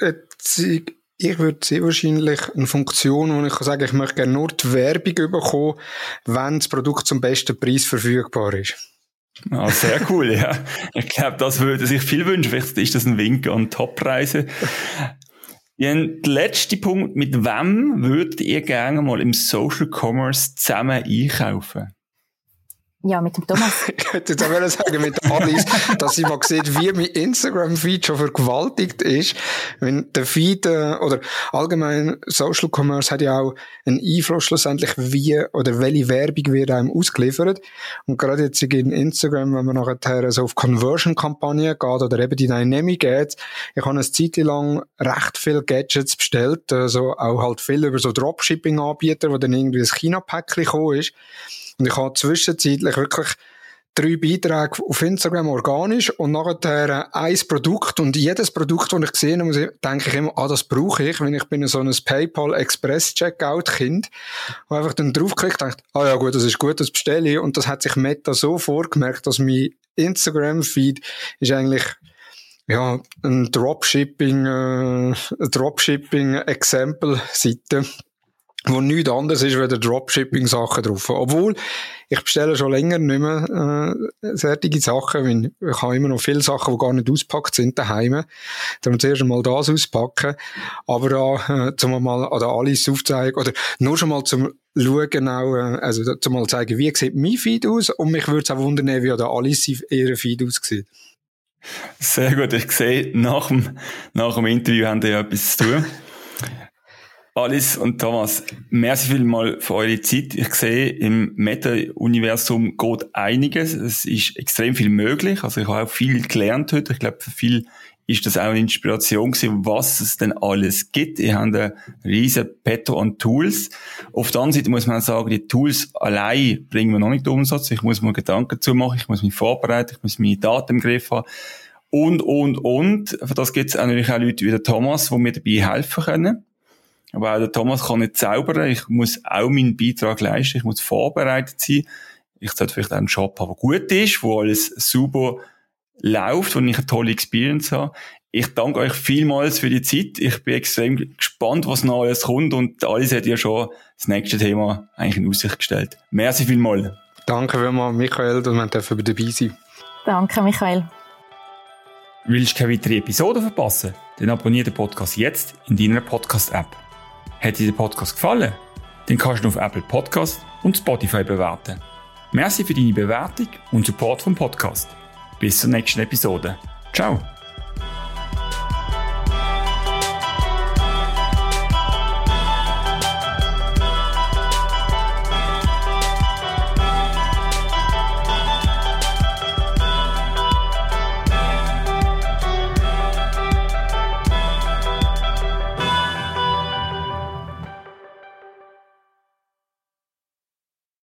Ich würde sehr wahrscheinlich eine Funktion, wo ich kann sagen, ich möchte gerne nur die Werbung bekommen, wenn das Produkt zum besten Preis verfügbar ist. Ah, sehr cool, ja. Ich glaube, das würde sich viel wünschen. Vielleicht ist das ein Wink an Toppreise. Ja, der letzte Punkt, mit wem würdet ihr gerne mal im Social Commerce zusammen einkaufen? Ja, mit dem Thomas. ich hätte jetzt auch sagen, mit Alice, dass sie mal sieht, wie mein Instagram-Feed schon vergewaltigt ist. Wenn der Feed, äh, oder allgemein Social Commerce hat ja auch einen Einfluss schlussendlich, wie oder welche Werbung wird einem ausgeliefert. Und gerade jetzt in Instagram, wenn man nachher so auf Conversion-Kampagnen geht oder eben die Dynamic geht, ich habe eine Zeit lang recht viele Gadgets bestellt, also auch halt viel über so Dropshipping-Anbieter, wo dann irgendwie ein China-Päckchen gekommen ist. Und ich habe zwischenzeitlich wirklich drei Beiträge auf Instagram organisch und nachher ein Produkt und jedes Produkt, das ich sehe, muss denke ich immer, ah, das brauche ich, wenn ich bin so ein PayPal Express Checkout Kind, wo einfach dann draufklickt, denkt, ah ja gut, das ist gut, das bestelle ich. Und das hat sich Meta so vorgemerkt, dass mein Instagram Feed ist eigentlich ja, ein Dropshipping, äh, Dropshipping Example Seite wo nichts anderes ist, wie Dropshipping-Sachen drauf. Obwohl, ich bestelle schon länger nicht mehr äh, solche Sachen, weil ich habe immer noch viele Sachen, die gar nicht auspackt sind daheim. Dann zuerst einmal das auspacken. Aber da, äh, zum mal an der Alice aufzeigen, oder nur schon mal zum schauen auch, äh, also zum mal zeigen, wie sieht mein Feed aus und mich würde es auch wundern, wie an der Alice ihre Feed aussieht. Sehr gut, ich sehe, nach dem, nach dem Interview haben die ja etwas zu tun. Alice und Thomas, merci vielmal für eure Zeit. Ich sehe, im Meta-Universum geht einiges. Es ist extrem viel möglich. Also ich habe auch viel gelernt heute. Ich glaube, für viel ist das auch eine Inspiration gewesen, was es denn alles gibt. Ich habe einen riesen Petto an Tools. Auf der anderen Seite muss man sagen, die Tools allein bringen wir noch nicht Umsatz. Ich muss mir Gedanken dazu machen, ich muss mich vorbereiten, ich muss meine Daten im Griff haben. Und, und, und. Für das gibt es natürlich auch Leute wie der Thomas, die mir dabei helfen können. Aber auch der Thomas kann nicht zaubern. Ich muss auch meinen Beitrag leisten. Ich muss vorbereitet sein. Ich sollte vielleicht auch einen Job haben, der gut ist, wo alles super läuft, wo ich eine tolle Experience habe. Ich danke euch vielmals für die Zeit. Ich bin extrem gespannt, was noch alles kommt und alles hat ja schon das nächste Thema eigentlich in Aussicht gestellt. Merci vielmals. Danke vielmals, Michael, dass wir dürfen dabei sein Danke, Michael. Willst du keine weitere Episode verpassen? Dann abonniere den Podcast jetzt in deiner Podcast-App. Hat dir der Podcast gefallen? Dann kannst du ihn auf Apple Podcast und Spotify bewerten. Merci für deine Bewertung und Support vom Podcast. Bis zur nächsten Episode. Ciao!